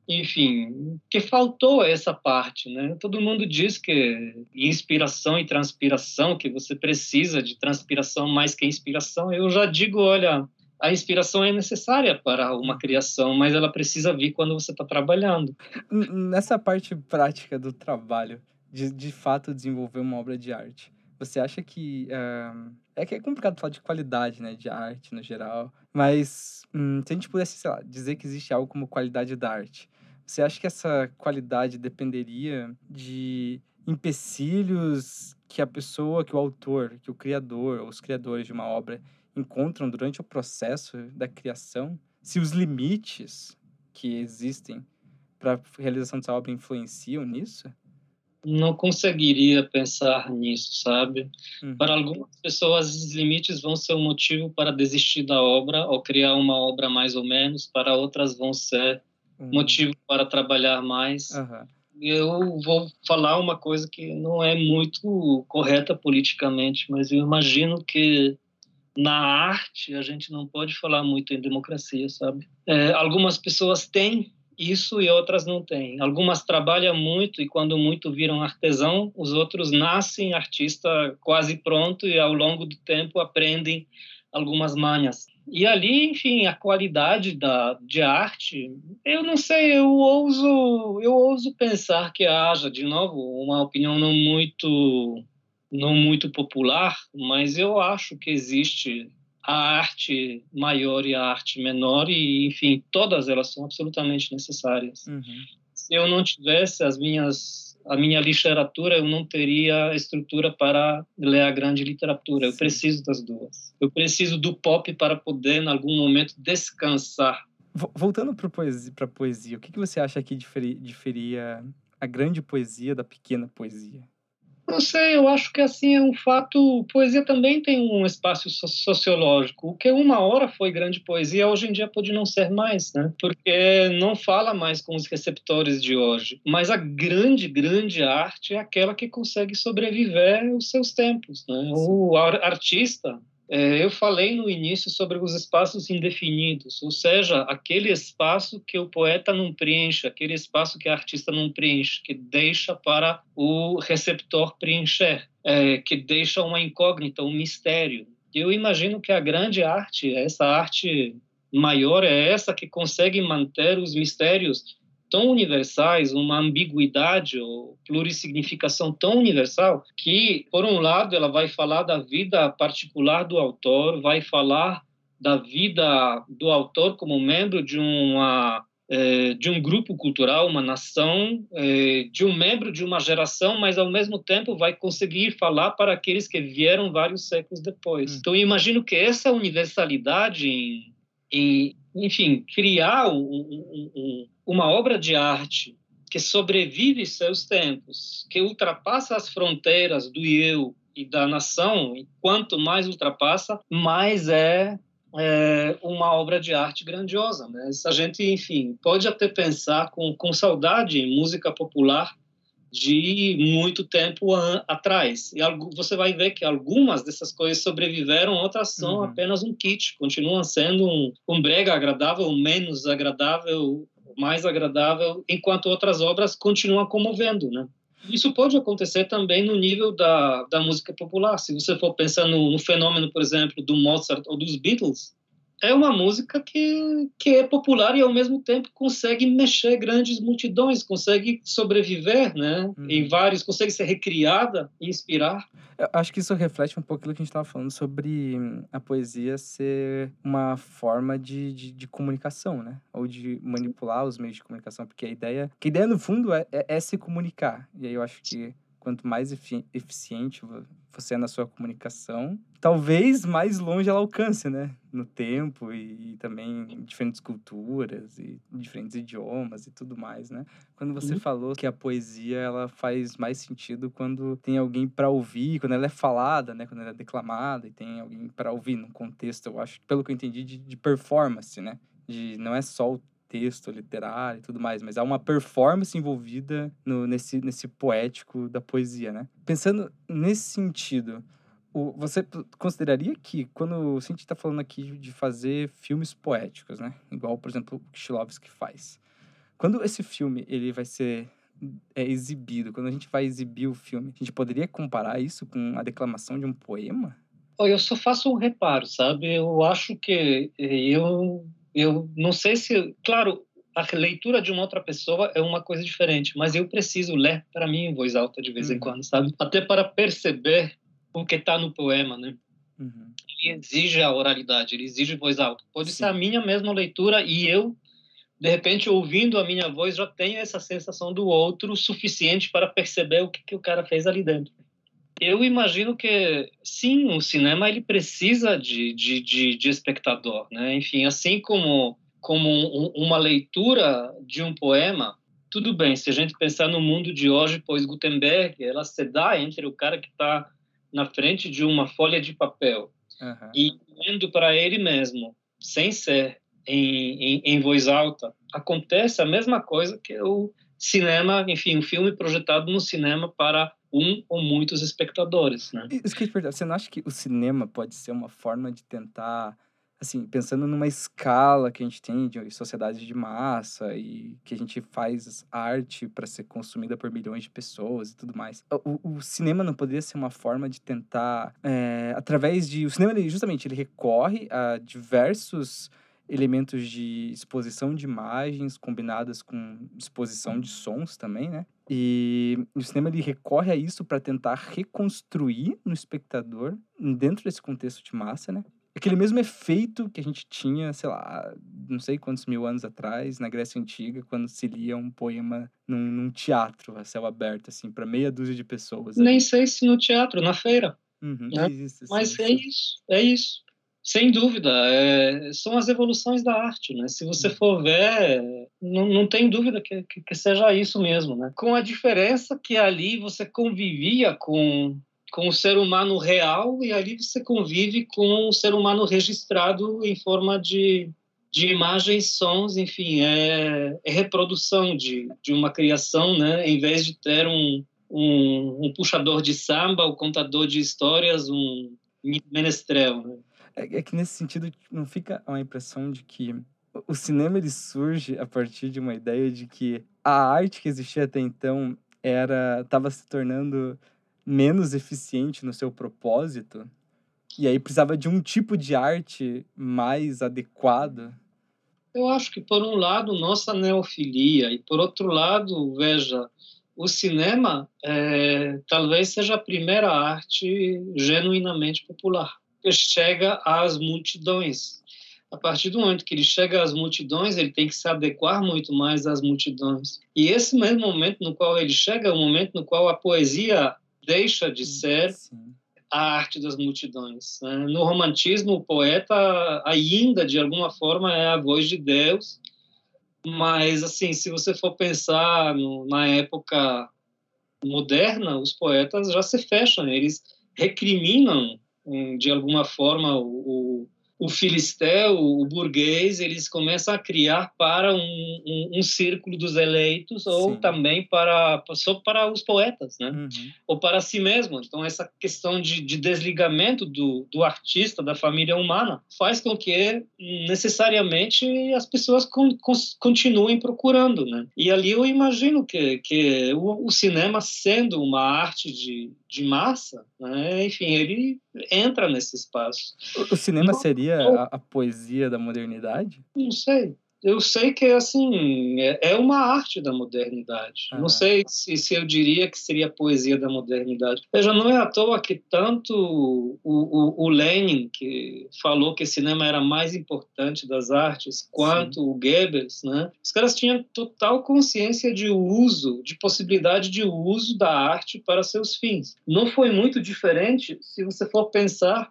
enfim, que faltou essa parte, né? Todo mundo diz que inspiração e transpiração, que você precisa de transpiração mais que inspiração. Eu já digo, olha, a inspiração é necessária para uma criação, mas ela precisa vir quando você está trabalhando. Nessa parte prática do trabalho, de, de fato desenvolver uma obra de arte, você acha que. Uh, é que é complicado falar de qualidade, né, de arte no geral, mas hum, se a gente pudesse, sei lá, dizer que existe algo como qualidade da arte, você acha que essa qualidade dependeria de empecilhos que a pessoa, que o autor, que o criador, ou os criadores de uma obra encontram durante o processo da criação, se os limites que existem para a realização dessa obra influenciam nisso? Não conseguiria pensar nisso, sabe? Uhum. Para algumas pessoas, os limites vão ser um motivo para desistir da obra ou criar uma obra mais ou menos, para outras vão ser uhum. motivo para trabalhar mais. Uhum. Eu vou falar uma coisa que não é muito correta politicamente, mas eu imagino que na arte a gente não pode falar muito em democracia, sabe? É, algumas pessoas têm isso e outras não têm. Algumas trabalham muito e quando muito viram artesão, os outros nascem artista quase pronto e ao longo do tempo aprendem algumas manhas. E ali, enfim, a qualidade da, de arte, eu não sei, eu ouso, eu ouso pensar que haja, de novo, uma opinião não muito não muito popular, mas eu acho que existe a arte maior e a arte menor e enfim todas elas são absolutamente necessárias. Uhum. se eu não tivesse as minhas a minha literatura eu não teria estrutura para ler a grande literatura. Eu Sim. preciso das duas. Eu preciso do pop para poder em algum momento descansar. Voltando para poesia para poesia o que, que você acha que diferia a grande poesia da pequena poesia não sei, eu acho que assim é um fato. Poesia também tem um espaço sociológico. O que uma hora foi grande poesia, hoje em dia pode não ser mais, né? Porque não fala mais com os receptores de hoje. Mas a grande, grande arte é aquela que consegue sobreviver os seus tempos, né? O artista é, eu falei no início sobre os espaços indefinidos, ou seja, aquele espaço que o poeta não preenche, aquele espaço que o artista não preenche, que deixa para o receptor preencher, é, que deixa uma incógnita, um mistério. Eu imagino que a grande arte, essa arte maior, é essa que consegue manter os mistérios tão universais, uma ambiguidade ou plurissignificação tão universal que, por um lado, ela vai falar da vida particular do autor, vai falar da vida do autor como membro de uma eh, de um grupo cultural, uma nação, eh, de um membro de uma geração, mas ao mesmo tempo vai conseguir falar para aqueles que vieram vários séculos depois. Hum. Então, eu imagino que essa universalidade em, em enfim, criar um, um, um, uma obra de arte que sobrevive seus tempos, que ultrapassa as fronteiras do eu e da nação, e quanto mais ultrapassa, mais é, é uma obra de arte grandiosa. Né? A gente, enfim, pode até pensar com, com saudade em música popular de muito tempo atrás. E você vai ver que algumas dessas coisas sobreviveram, outras são uhum. apenas um kit, continuam sendo um, um brega agradável, menos agradável, mais agradável, enquanto outras obras continuam comovendo, né? Isso pode acontecer também no nível da, da música popular. Se você for pensar no, no fenômeno, por exemplo, do Mozart ou dos Beatles, é uma música que, que é popular e ao mesmo tempo consegue mexer grandes multidões, consegue sobreviver, né? Uhum. Em vários, consegue ser recriada e inspirar. Eu acho que isso reflete um pouco aquilo que a gente estava falando sobre a poesia ser uma forma de, de, de, comunicação, né? Ou de manipular os meios de comunicação, porque a ideia, que a ideia no fundo é, é, é se comunicar. E aí eu acho que quanto mais efi eficiente você é na sua comunicação, talvez mais longe ela alcance, né? No tempo e, e, também em diferentes culturas e diferentes idiomas e tudo mais, né? Quando você uhum. falou que a poesia ela faz mais sentido quando tem alguém para ouvir, quando ela é falada, né? Quando ela é declamada e tem alguém para ouvir no contexto, eu acho, pelo que eu entendi, de, de performance, né? De não é só o texto literário e tudo mais, mas há uma performance envolvida no, nesse, nesse poético da poesia, né? Pensando nesse sentido, o, você consideraria que, quando a gente está falando aqui de fazer filmes poéticos, né? Igual, por exemplo, o Kishlovsky faz. Quando esse filme ele vai ser é, exibido, quando a gente vai exibir o filme, a gente poderia comparar isso com a declamação de um poema? Eu só faço um reparo, sabe? Eu acho que eu eu não sei se, claro, a leitura de uma outra pessoa é uma coisa diferente, mas eu preciso ler para mim em voz alta de vez uhum. em quando, sabe? Até para perceber o que está no poema, né? Uhum. Ele exige a oralidade, ele exige voz alta. Pode Sim. ser a minha mesma leitura e eu, de repente, ouvindo a minha voz, já tenho essa sensação do outro suficiente para perceber o que, que o cara fez ali dentro eu imagino que sim, o cinema ele precisa de, de, de, de espectador, né? Enfim, assim como como um, uma leitura de um poema, tudo bem. Se a gente pensar no mundo de hoje, pois Gutenberg, ela se dá entre o cara que está na frente de uma folha de papel uhum. e lendo para ele mesmo, sem ser em, em, em voz alta, acontece a mesma coisa que o cinema, enfim, um filme projetado no cinema para um ou muitos espectadores, né? Isso que eu te pergunto, você não acha que o cinema pode ser uma forma de tentar, assim, pensando numa escala que a gente tem de sociedade de massa e que a gente faz arte para ser consumida por milhões de pessoas e tudo mais. O, o cinema não poderia ser uma forma de tentar, é, através de... O cinema, ele, justamente, ele recorre a diversos elementos de exposição de imagens combinadas com exposição de sons também, né? E o cinema ele recorre a isso para tentar reconstruir no espectador, dentro desse contexto de massa, né? Aquele mesmo efeito que a gente tinha, sei lá, não sei quantos mil anos atrás, na Grécia Antiga, quando se lia um poema num, num teatro a céu aberto, assim, para meia dúzia de pessoas. Nem sei se no teatro, na feira. Uhum, né? Existe, Mas é isso, é isso. Sem dúvida, é, são as evoluções da arte, né? Se você for ver, não, não tem dúvida que, que, que, seja isso mesmo, né? Com a diferença que ali você convivia com, com o ser humano real e ali você convive com o ser humano registrado em forma de, de imagens, sons, enfim, é, é reprodução de, de uma criação, né? Em vez de ter um, um, um puxador de samba, o um contador de histórias, um menestrel, né? É, é que nesse sentido não fica uma impressão de que o cinema ele surge a partir de uma ideia de que a arte que existia até então era estava se tornando menos eficiente no seu propósito e aí precisava de um tipo de arte mais adequado. Eu acho que por um lado nossa neofilia e por outro lado veja o cinema é, talvez seja a primeira arte genuinamente popular chega às multidões. A partir do momento que ele chega às multidões, ele tem que se adequar muito mais às multidões. E esse mesmo momento no qual ele chega é o momento no qual a poesia deixa de ser Sim. a arte das multidões. Né? No romantismo, o poeta ainda, de alguma forma, é a voz de Deus, mas, assim, se você for pensar no, na época moderna, os poetas já se fecham, eles recriminam de alguma forma o, o filisteu, o burguês, eles começam a criar para um, um, um círculo dos eleitos ou Sim. também para só para os poetas, né? Uhum. Ou para si mesmo. Então essa questão de, de desligamento do, do artista da família humana faz com que necessariamente as pessoas con, con, continuem procurando, né? E ali eu imagino que que o, o cinema sendo uma arte de, de massa, né? enfim, ele entra nesse espaço. O, o cinema seria a, a, poesia da modernidade? Não sei eu sei que assim é, é uma arte da modernidade. Não sei se, se, eu diria que seria a poesia da modernidade. Veja, não é à toa que tanto o, o, o Lenin, que falou que o cinema era mais importante das artes, quanto Sim. o Goebbels, né? Os caras tinham total consciência de uso, de possibilidade de uso da arte para seus fins. Não foi muito diferente se você for pensar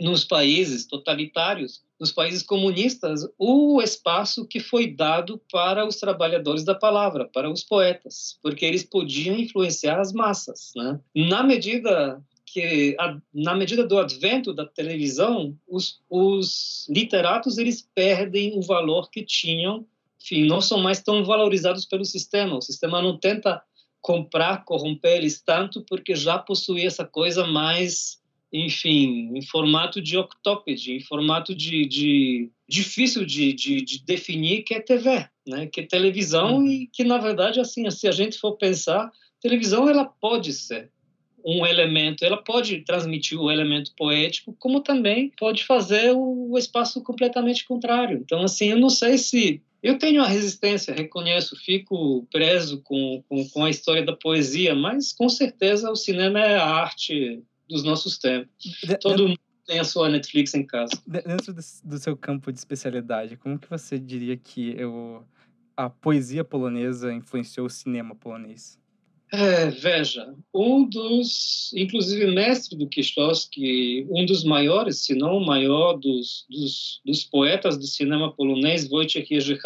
nos países totalitários, nos países comunistas, o espaço que foi dado para os trabalhadores da palavra, para os poetas, porque eles podiam influenciar as massas. Né? Na medida que, na medida do advento da televisão, os, os literatos eles perdem o valor que tinham, enfim, não são mais tão valorizados pelo sistema. O sistema não tenta comprar, corromper eles tanto, porque já possui essa coisa mais enfim, em formato de octópede, em formato de, de difícil de, de, de, definir que é TV, né? Que é televisão uhum. e que na verdade assim, se a gente for pensar, televisão ela pode ser um elemento, ela pode transmitir o elemento poético, como também pode fazer o, espaço completamente contrário. Então assim, eu não sei se eu tenho a resistência, reconheço, fico preso com, com, com, a história da poesia, mas com certeza o cinema é a arte dos nossos tempos. Todo mundo tem a sua Netflix em casa. Dentro do seu campo de especialidade, como que você diria que eu, a poesia polonesa influenciou o cinema polonês? É, veja, um dos, inclusive mestre do Kieślowski, um dos maiores, se não o maior dos, dos, dos poetas do cinema polonês, Wojciech Jerzy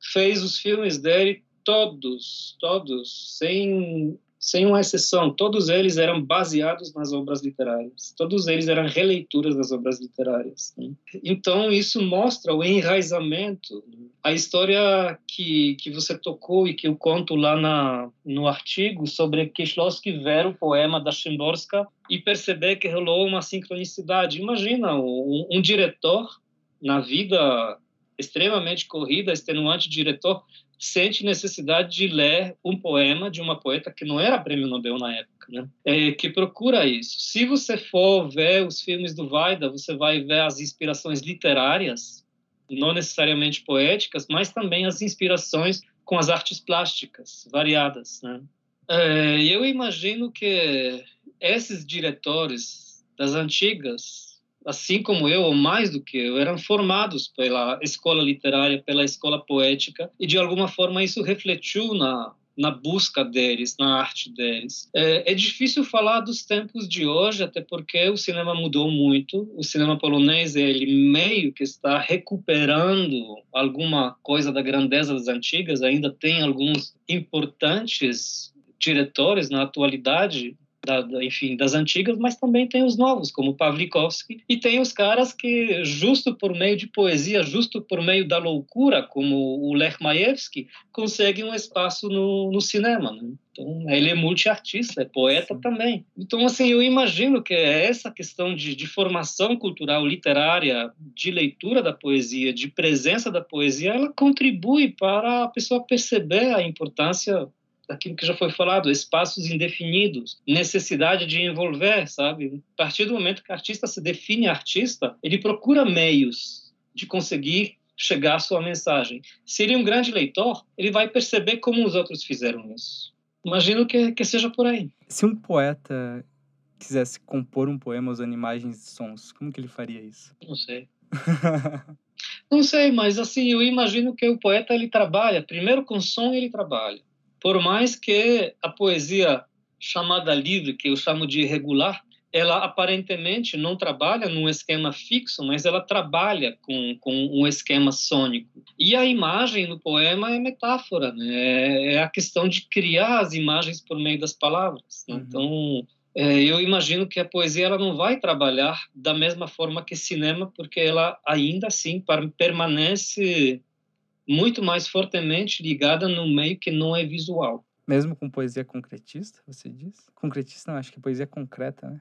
fez os filmes dele todos, todos, sem sem uma exceção, todos eles eram baseados nas obras literárias, todos eles eram releituras das obras literárias. Né? Então, isso mostra o enraizamento, a história que, que você tocou e que eu conto lá na, no artigo sobre Kieślowski ver o poema da Szymborska e perceber que rolou uma sincronicidade. Imagina um, um diretor na vida extremamente corrida, extenuante diretor, sente necessidade de ler um poema de uma poeta que não era prêmio Nobel na época, né? É, que procura isso. Se você for ver os filmes do Vaida, você vai ver as inspirações literárias, não necessariamente poéticas, mas também as inspirações com as artes plásticas variadas, né? É, eu imagino que esses diretores das antigas assim como eu, ou mais do que eu, eram formados pela escola literária, pela escola poética, e de alguma forma isso refletiu na, na busca deles, na arte deles. É, é, difícil falar dos tempos de hoje, até porque o cinema mudou muito. O cinema polonês, ele meio que está recuperando alguma coisa da grandeza das antigas, ainda tem alguns importantes diretores na atualidade da, da, enfim, das antigas, mas também tem os novos, como Pavlikovsky, e tem os caras que, justo por meio de poesia, justo por meio da loucura, como o Lech Majewski, conseguem um espaço no, no cinema. Né? Então, ele é multiartista, é poeta Sim. também. Então, assim, eu imagino que essa questão de, de formação cultural, literária, de leitura da poesia, de presença da poesia, ela contribui para a pessoa perceber a importância daquilo que já foi falado, espaços indefinidos, necessidade de envolver, sabe? A partir do momento que o artista se define artista, ele procura meios de conseguir chegar à sua mensagem. Se ele é um grande leitor, ele vai perceber como os outros fizeram isso. Imagino que, que seja por aí. Se um poeta quisesse compor um poema usando imagens e sons, como que ele faria isso? Não sei. Não sei, mas assim, eu imagino que o poeta ele trabalha, primeiro com som ele trabalha. Por mais que a poesia chamada livre, que eu chamo de irregular, ela aparentemente não trabalha num esquema fixo, mas ela trabalha com, com um esquema sônico. E a imagem no poema é metáfora, né? é a questão de criar as imagens por meio das palavras. Né? Uhum. Então, é, eu imagino que a poesia ela não vai trabalhar da mesma forma que cinema, porque ela ainda assim permanece muito mais fortemente ligada no meio que não é visual. Mesmo com poesia concretista, você diz? Concretista não, acho que poesia concreta, né?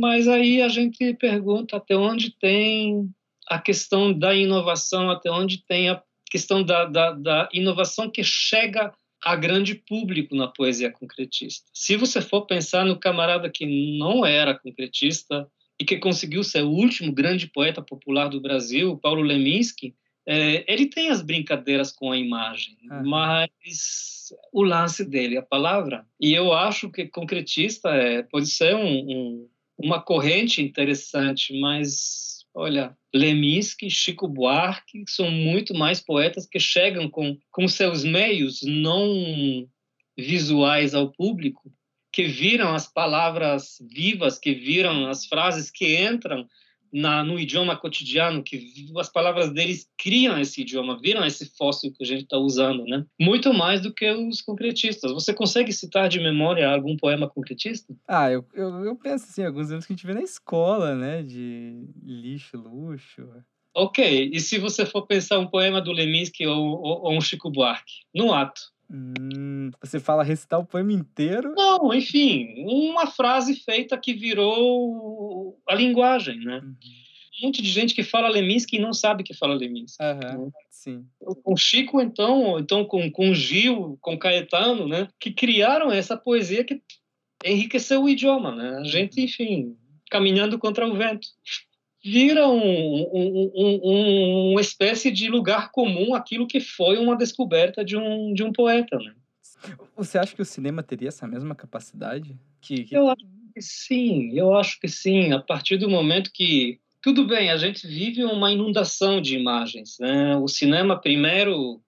Mas aí a gente pergunta até onde tem a questão da inovação, até onde tem a questão da, da, da inovação que chega a grande público na poesia concretista. Se você for pensar no camarada que não era concretista e que conseguiu ser o último grande poeta popular do Brasil, Paulo Leminski, é, ele tem as brincadeiras com a imagem, ah. mas o lance dele, a palavra. E eu acho que concretista é, pode ser um, um, uma corrente interessante, mas olha, Leminski, Chico Buarque, são muito mais poetas que chegam com, com seus meios não visuais ao público, que viram as palavras vivas, que viram as frases que entram na, no idioma cotidiano, que as palavras deles criam esse idioma, viram esse fóssil que a gente está usando, né? Muito mais do que os concretistas. Você consegue citar de memória algum poema concretista? Ah, eu, eu, eu penso assim, alguns anos que a gente vê na escola, né? De lixo, luxo. Ok, e se você for pensar um poema do Leminski ou, ou, ou um Chico Buarque? No ato. Hum, você fala recitar o poema inteiro? Não, enfim, uma frase feita que virou a linguagem, né? Uhum. Um monte de gente que fala Leminski e não sabe que fala Leminski. Uhum, né? sim. Com Chico, então, então com, com Gil, com Caetano, né? Que criaram essa poesia que enriqueceu o idioma, né? A gente, uhum. enfim, caminhando contra o vento vira um, um, um, uma espécie de lugar comum aquilo que foi uma descoberta de um, de um poeta. Né? Você acha que o cinema teria essa mesma capacidade? Que, que... Eu acho que sim, eu acho que sim. A partir do momento que. Tudo bem, a gente vive uma inundação de imagens. Né? O cinema, primeiro,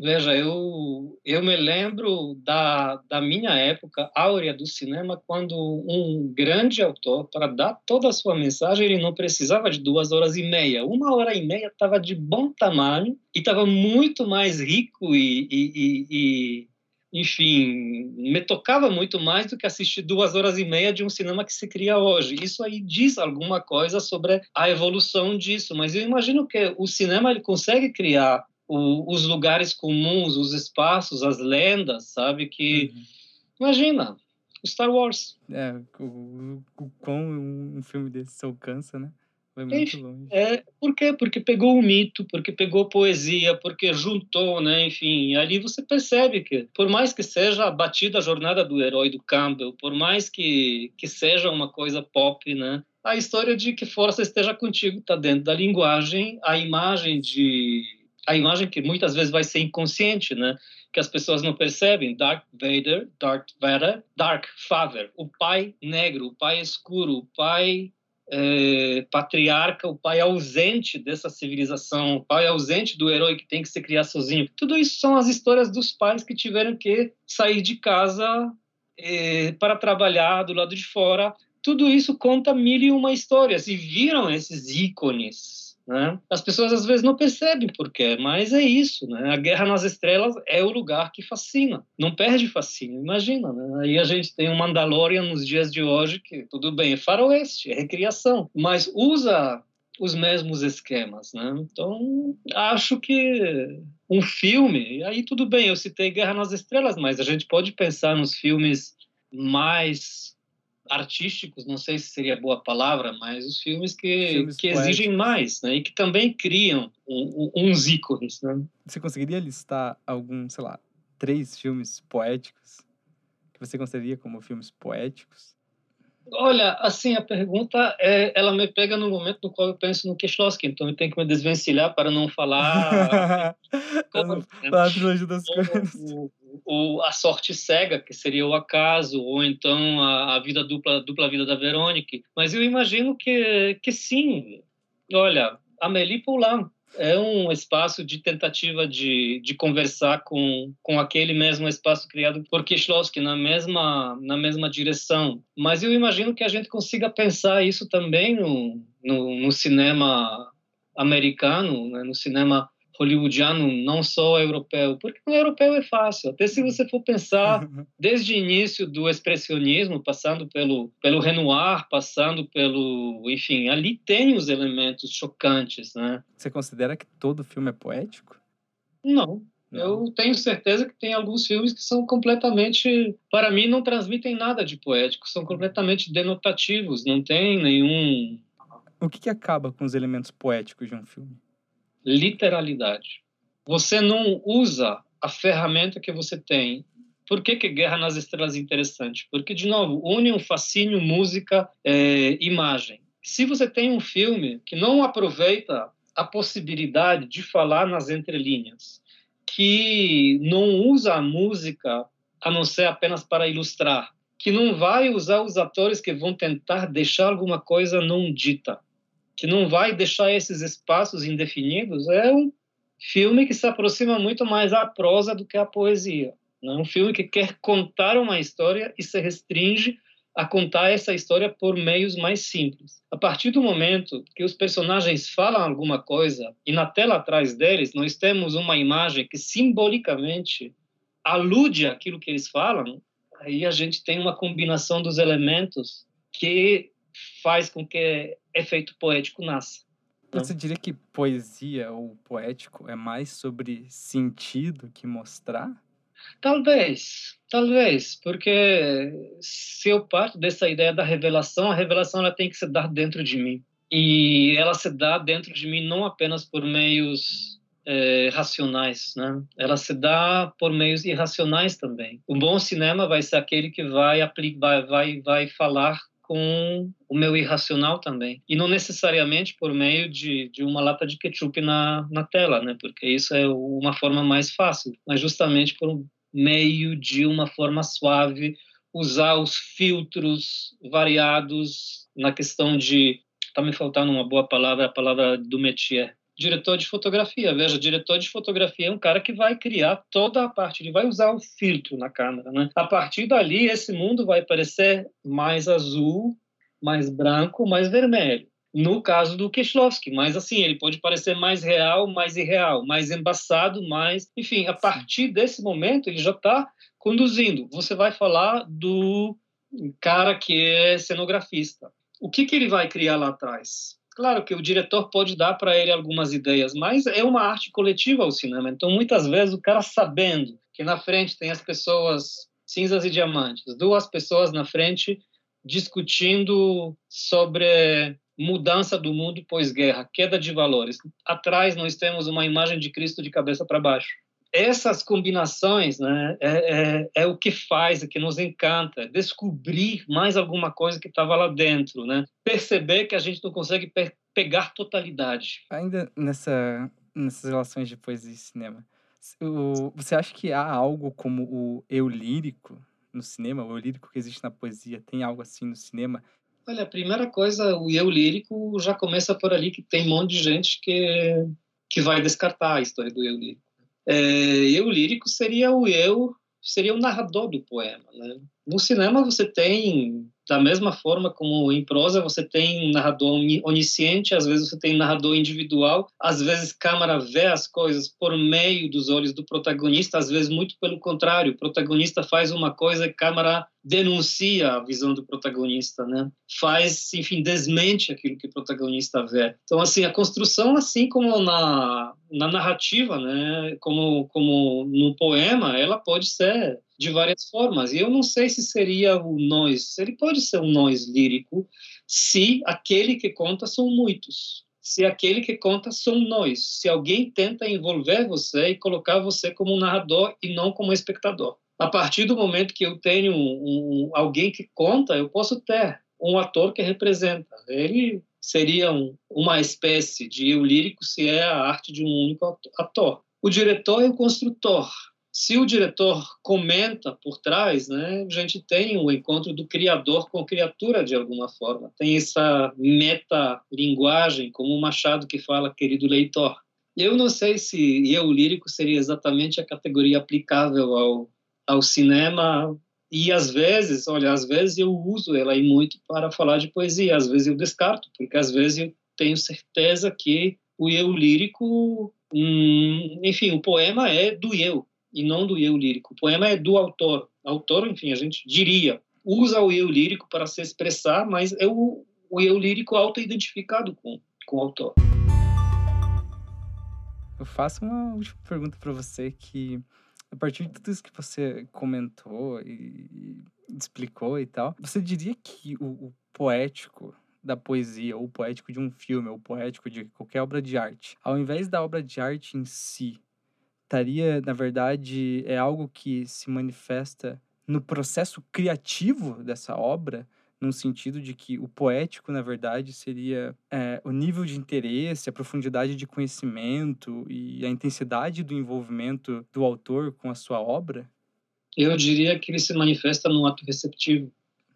Veja, eu, eu me lembro da, da minha época áurea do cinema, quando um grande autor, para dar toda a sua mensagem, ele não precisava de duas horas e meia. Uma hora e meia estava de bom tamanho e estava muito mais rico e, e, e, e, enfim, me tocava muito mais do que assistir duas horas e meia de um cinema que se cria hoje. Isso aí diz alguma coisa sobre a evolução disso, mas eu imagino que o cinema ele consegue criar o, os lugares comuns, os espaços, as lendas, sabe? Que, uhum. imagina, Star Wars. É, o, o, quão um filme desse se alcança, né? Vai muito é, longe. É, por quê? Porque pegou o mito, porque pegou poesia, porque juntou, né? Enfim, ali você percebe que, por mais que seja a batida jornada do herói do Campbell, por mais que, que seja uma coisa pop, né? A história de que força esteja contigo está dentro da linguagem, a imagem de a imagem que muitas vezes vai ser inconsciente, né? Que as pessoas não percebem. Dark Vader, Dark Vader, Dark Father, o pai negro, o pai escuro, o pai é, patriarca, o pai ausente dessa civilização, o pai ausente do herói que tem que se criar sozinho. Tudo isso são as histórias dos pais que tiveram que sair de casa é, para trabalhar do lado de fora. Tudo isso conta mil e uma histórias e viram esses ícones né? As pessoas às vezes não percebem por quê, mas é isso. Né? A Guerra nas Estrelas é o lugar que fascina, não perde fascínio, imagina. Né? Aí a gente tem o Mandalorian nos dias de hoje, que tudo bem, é faroeste, é recriação, mas usa os mesmos esquemas. Né? Então, acho que um filme, aí tudo bem, eu citei Guerra nas Estrelas, mas a gente pode pensar nos filmes mais artísticos, não sei se seria boa palavra, mas os filmes que, filmes que exigem mais, né? E que também criam um, um, uns ícones, né? Você conseguiria listar algum, sei lá, três filmes poéticos que você consideraria como filmes poéticos? Olha, assim, a pergunta, é, ela me pega no momento no qual eu penso no Kieślowski, então eu tenho que me desvencilhar para não falar... como. O, o, a sorte cega, que seria o acaso, ou então a, a vida dupla, dupla vida da Verônica. Mas eu imagino que, que sim. Olha, Amélie Poulain é um espaço de tentativa de, de conversar com, com aquele mesmo espaço criado por Kieślowski na mesma na mesma direção. Mas eu imagino que a gente consiga pensar isso também no, no, no cinema americano, né, no cinema hollywoodiano, não só europeu, porque o europeu é fácil. Até se você for pensar desde o início do expressionismo, passando pelo pelo Renoir, passando pelo, enfim, ali tem os elementos chocantes, né? Você considera que todo filme é poético? Não. Não. Eu tenho certeza que tem alguns filmes que são completamente, para mim, não transmitem nada de poético, são completamente denotativos, não tem nenhum. O que, que acaba com os elementos poéticos de um filme? Literalidade. Você não usa a ferramenta que você tem. Por que, que Guerra nas Estrelas é interessante? Porque, de novo, une um fascínio, música, é, imagem. Se você tem um filme que não aproveita a possibilidade de falar nas entrelinhas, que não usa a música a não ser apenas para ilustrar, que não vai usar os atores que vão tentar deixar alguma coisa não dita, que não vai deixar esses espaços indefinidos, é um filme que se aproxima muito mais à prosa do que à poesia. É um filme que quer contar uma história e se restringe a contar essa história por meios mais simples. A partir do momento que os personagens falam alguma coisa e na tela atrás deles nós temos uma imagem que simbolicamente alude àquilo que eles falam, aí a gente tem uma combinação dos elementos que faz com que efeito poético nasça. Né? Você diria que poesia ou poético é mais sobre sentido que mostrar? Talvez, talvez, porque se eu parto dessa ideia da revelação, a revelação ela tem que se dar dentro de mim. E ela se dá dentro de mim não apenas por meios é, racionais, né? Ela se dá por meios irracionais também. O bom cinema vai ser aquele que vai aplicar, vai, vai, vai falar com o meu irracional também. E não necessariamente por meio de, de uma lata de ketchup na, na tela, né? Porque isso é uma forma mais fácil, mas justamente por meio de uma forma suave, usar os filtros variados na questão de. Está me faltando uma boa palavra, a palavra do métier diretor de fotografia. Veja, diretor de fotografia é um cara que vai criar toda a parte, ele vai usar um filtro na câmera, né? A partir dali, esse mundo vai parecer mais azul, mais branco, mais vermelho. No caso do Kieślowski, mas assim, ele pode parecer mais real, mais irreal, mais embaçado, mais... Enfim, a partir desse momento, ele já está conduzindo. Você vai falar do cara que é cenografista. O que, que ele vai criar lá atrás? Claro que o diretor pode dar para ele algumas ideias, mas é uma arte coletiva o cinema. Então, muitas vezes, o cara sabendo que na frente tem as pessoas cinzas e diamantes, duas pessoas na frente discutindo sobre mudança do mundo pós-guerra, queda de valores. Atrás nós temos uma imagem de Cristo de cabeça para baixo essas combinações né, é, é, é, o que faz, é que nos encanta, descobrir mais alguma coisa que estava lá dentro, né? perceber que a gente não consegue pe pegar totalidade. Ainda nessa, nessas relações de poesia e cinema, o, você acha que há algo como o eu lírico no cinema, o eu lírico que existe na poesia, tem algo assim no cinema? Olha, a primeira coisa, o eu lírico já começa por ali, que tem um monte de gente que, que vai descartar a história do eu lírico. É, eu lírico seria o eu, seria o narrador do poema. Né? No cinema você tem da mesma forma como em prosa você tem um narrador onisciente, às vezes você tem um narrador individual, às vezes câmara vê as coisas por meio dos olhos do protagonista, às vezes muito pelo contrário, o protagonista faz uma coisa e câmara denuncia a visão do protagonista, né? Faz, enfim, desmente aquilo que o protagonista vê. Então, assim, a construção, assim como na, na narrativa, né? Como, como no poema, ela pode ser de várias formas. E eu não sei se seria o nós. Ele pode ser um nós lírico se aquele que conta são muitos. Se aquele que conta são nós. Se alguém tenta envolver você e colocar você como um narrador e não como um espectador. A partir do momento que eu tenho um, um, alguém que conta, eu posso ter um ator que representa. Ele seria um, uma espécie de eu lírico se é a arte de um único ator. O diretor é o construtor se o diretor comenta por trás, né, a gente tem o um encontro do criador com criatura de alguma forma. Tem essa metalinguagem, como o Machado que fala, querido leitor. Eu não sei se eu lírico seria exatamente a categoria aplicável ao, ao cinema e às vezes, olha, às vezes eu uso ela aí muito para falar de poesia, às vezes eu descarto, porque às vezes eu tenho certeza que o eu lírico hum, enfim, o poema é do eu e não do eu lírico. O poema é do autor. Autor, enfim, a gente diria, usa o eu lírico para se expressar, mas é o, o eu lírico auto-identificado com, com o autor. Eu faço uma última pergunta para você que a partir de tudo isso que você comentou e explicou e tal, você diria que o, o poético da poesia, ou o poético de um filme, ou o poético de qualquer obra de arte, ao invés da obra de arte em si, estaria, na verdade, é algo que se manifesta no processo criativo dessa obra, no sentido de que o poético, na verdade, seria é, o nível de interesse, a profundidade de conhecimento e a intensidade do envolvimento do autor com a sua obra? Eu diria que ele se manifesta no ato receptivo.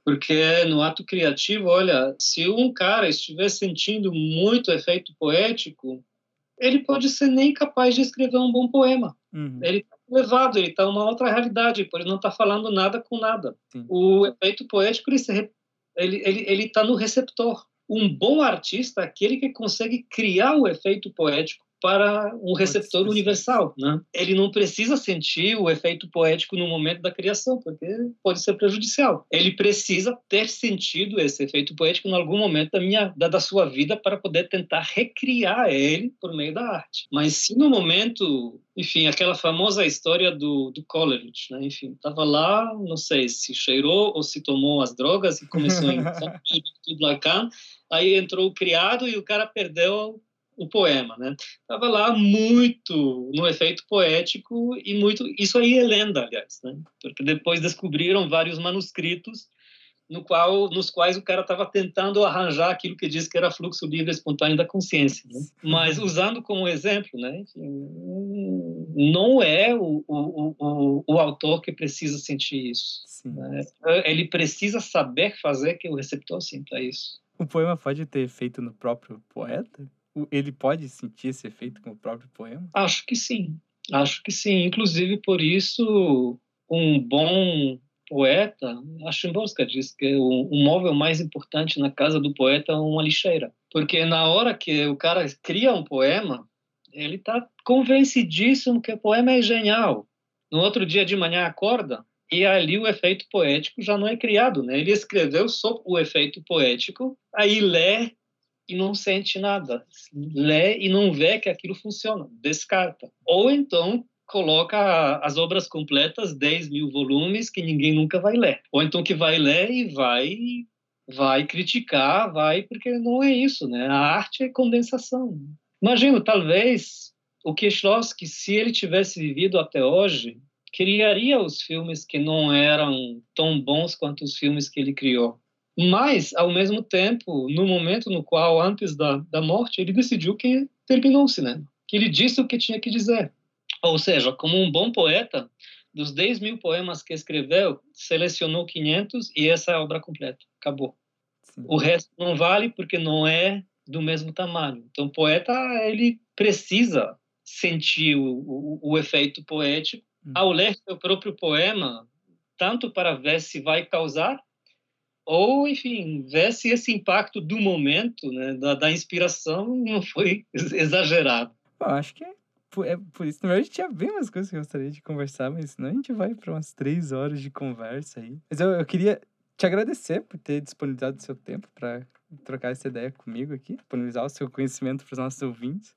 Porque no ato criativo, olha, se um cara estiver sentindo muito efeito poético, ele pode ser nem capaz de escrever um bom poema. Uhum. Ele está levado, ele está uma outra realidade, ele não está falando nada com nada. Sim. O efeito poético ele está no receptor. Um bom artista é aquele que consegue criar o efeito poético para um receptor universal. Né? Ele não precisa sentir o efeito poético no momento da criação, porque pode ser prejudicial. Ele precisa ter sentido esse efeito poético em algum momento da, minha, da, da sua vida para poder tentar recriar ele por meio da arte. Mas se no momento enfim, aquela famosa história do, do Coleridge, né? Enfim, estava lá, não sei se cheirou ou se tomou as drogas e começou a tudo lá cá. Aí entrou o criado e o cara perdeu o poema, né? Tava lá muito no efeito poético e muito isso aí é lenda, aliás, né? Porque depois descobriram vários manuscritos no qual nos quais o cara estava tentando arranjar aquilo que diz que era fluxo livre espontâneo da consciência, né? Mas usando como exemplo, né? Não é o, o, o, o autor que precisa sentir isso. Né? Ele precisa saber fazer que o receptor sinta isso. O poema pode ter efeito no próprio poeta? Ele pode sentir esse efeito com o próprio poema? Acho que sim. Acho que sim. Inclusive, por isso, um bom poeta, a Chimborska diz que o, o móvel mais importante na casa do poeta é uma lixeira. Porque na hora que o cara cria um poema, ele está convencidíssimo que o poema é genial. No outro dia de manhã acorda e ali o efeito poético já não é criado, né? Ele escreveu só o efeito poético, aí lê e não sente nada. Lê e não vê que aquilo funciona, descarta. Ou então coloca as obras completas, 10 mil volumes, que ninguém nunca vai ler. Ou então que vai ler e vai vai criticar, vai, porque não é isso, né? A arte é condensação. Imagino, talvez, o Kieślowski, se ele tivesse vivido até hoje, criaria os filmes que não eram tão bons quanto os filmes que ele criou. Mas, ao mesmo tempo, no momento no qual, antes da, da morte, ele decidiu que terminou o cinema, que ele disse o que tinha que dizer. Ou seja, como um bom poeta, dos 10 mil poemas que escreveu, selecionou 500 e essa é a obra completa. Acabou. Sim. O resto não vale porque não é do mesmo tamanho. Então, o poeta, ele precisa sentir o, o, o efeito poético hum. ao ler seu próprio poema, tanto para ver se vai causar ou, enfim, ver se esse impacto do momento, né, da, da inspiração, não foi exagerado. Eu acho que é por, é por isso. Na verdade, tinha bem umas coisas que eu gostaria de conversar, mas senão a gente vai para umas três horas de conversa aí. Mas eu, eu queria te agradecer por ter disponibilizado seu tempo para trocar essa ideia comigo aqui, disponibilizar o seu conhecimento para os nossos ouvintes.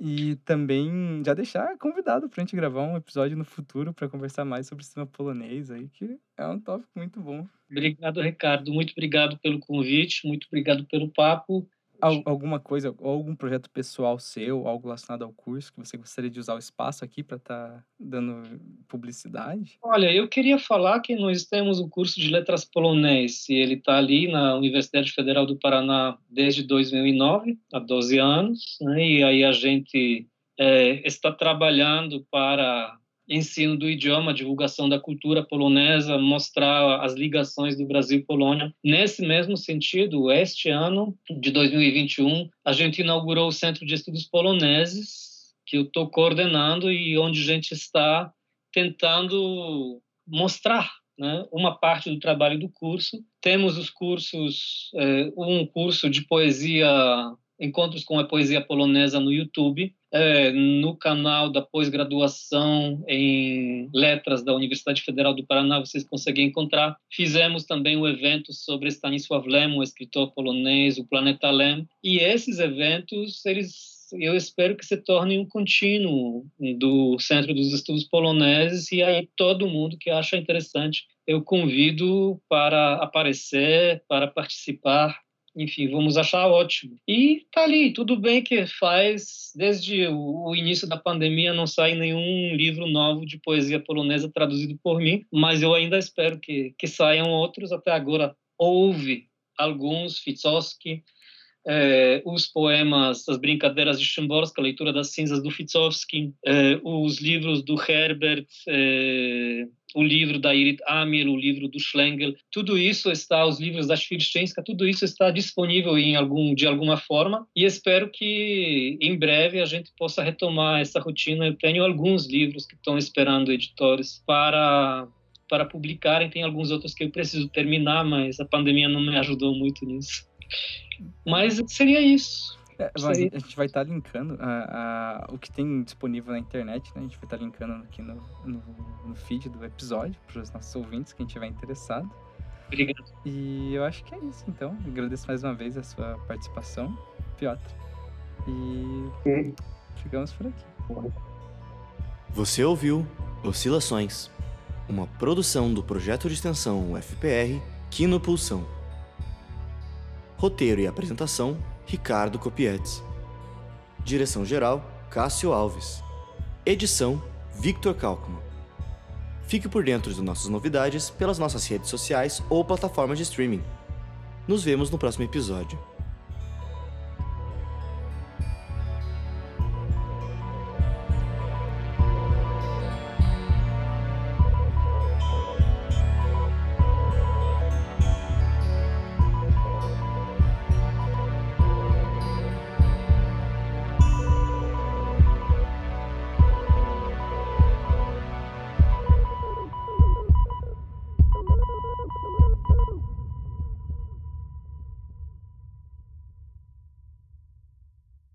E também já deixar convidado para a gente gravar um episódio no futuro para conversar mais sobre o cinema polonês aí, que é um tópico muito bom. Obrigado, Ricardo. Muito obrigado pelo convite, muito obrigado pelo papo alguma coisa, ou algum projeto pessoal seu, algo relacionado ao curso, que você gostaria de usar o espaço aqui para estar tá dando publicidade? Olha, eu queria falar que nós temos o curso de letras polonês, e ele está ali na Universidade Federal do Paraná desde 2009, há 12 anos, né? e aí a gente é, está trabalhando para ensino do idioma, divulgação da cultura polonesa, mostrar as ligações do Brasil e Polônia. Nesse mesmo sentido, este ano de 2021, a gente inaugurou o Centro de Estudos Poloneses, que eu estou coordenando e onde a gente está tentando mostrar né, uma parte do trabalho do curso. Temos os cursos, é, um curso de poesia Encontros com a Poesia Polonesa no YouTube, é, no canal da pós-graduação em Letras da Universidade Federal do Paraná, vocês conseguem encontrar. Fizemos também um evento sobre Stanisław Lem, o escritor polonês, o Planeta Lem, e esses eventos, eles eu espero que se tornem um contínuo do Centro dos Estudos Poloneses. E aí todo mundo que acha interessante eu convido para aparecer, para participar enfim, vamos achar ótimo. E tá ali, tudo bem que faz, desde o início da pandemia não sai nenhum livro novo de poesia polonesa traduzido por mim, mas eu ainda espero que, que saiam outros. Até agora houve alguns, Fitzowski, os poemas As Brincadeiras de Szymborska, leitura das cinzas do Fitzowski, é, os livros do Herbert, o livro da Irit Amir, o livro do Schlengel, tudo isso está, os livros da Schwirstenska, tudo isso está disponível em algum, de alguma forma e espero que em breve a gente possa retomar essa rotina. Eu tenho alguns livros que estão esperando editores para para publicarem, tem alguns outros que eu preciso terminar, mas a pandemia não me ajudou muito nisso. Mas seria isso. É, vai, a gente vai estar tá linkando a, a, o que tem disponível na internet, né? A gente vai estar tá linkando aqui no, no, no feed do episódio para os nossos ouvintes, quem estiver interessado. Obrigado. E eu acho que é isso, então. Agradeço mais uma vez a sua participação, Piotr. E Sim. ficamos por aqui. Você ouviu Oscilações, uma produção do projeto de extensão UFPR Quino Pulsão. Roteiro e apresentação: Ricardo Copietes. Direção-geral: Cássio Alves. Edição: Victor Kalkman. Fique por dentro de nossas novidades pelas nossas redes sociais ou plataformas de streaming. Nos vemos no próximo episódio.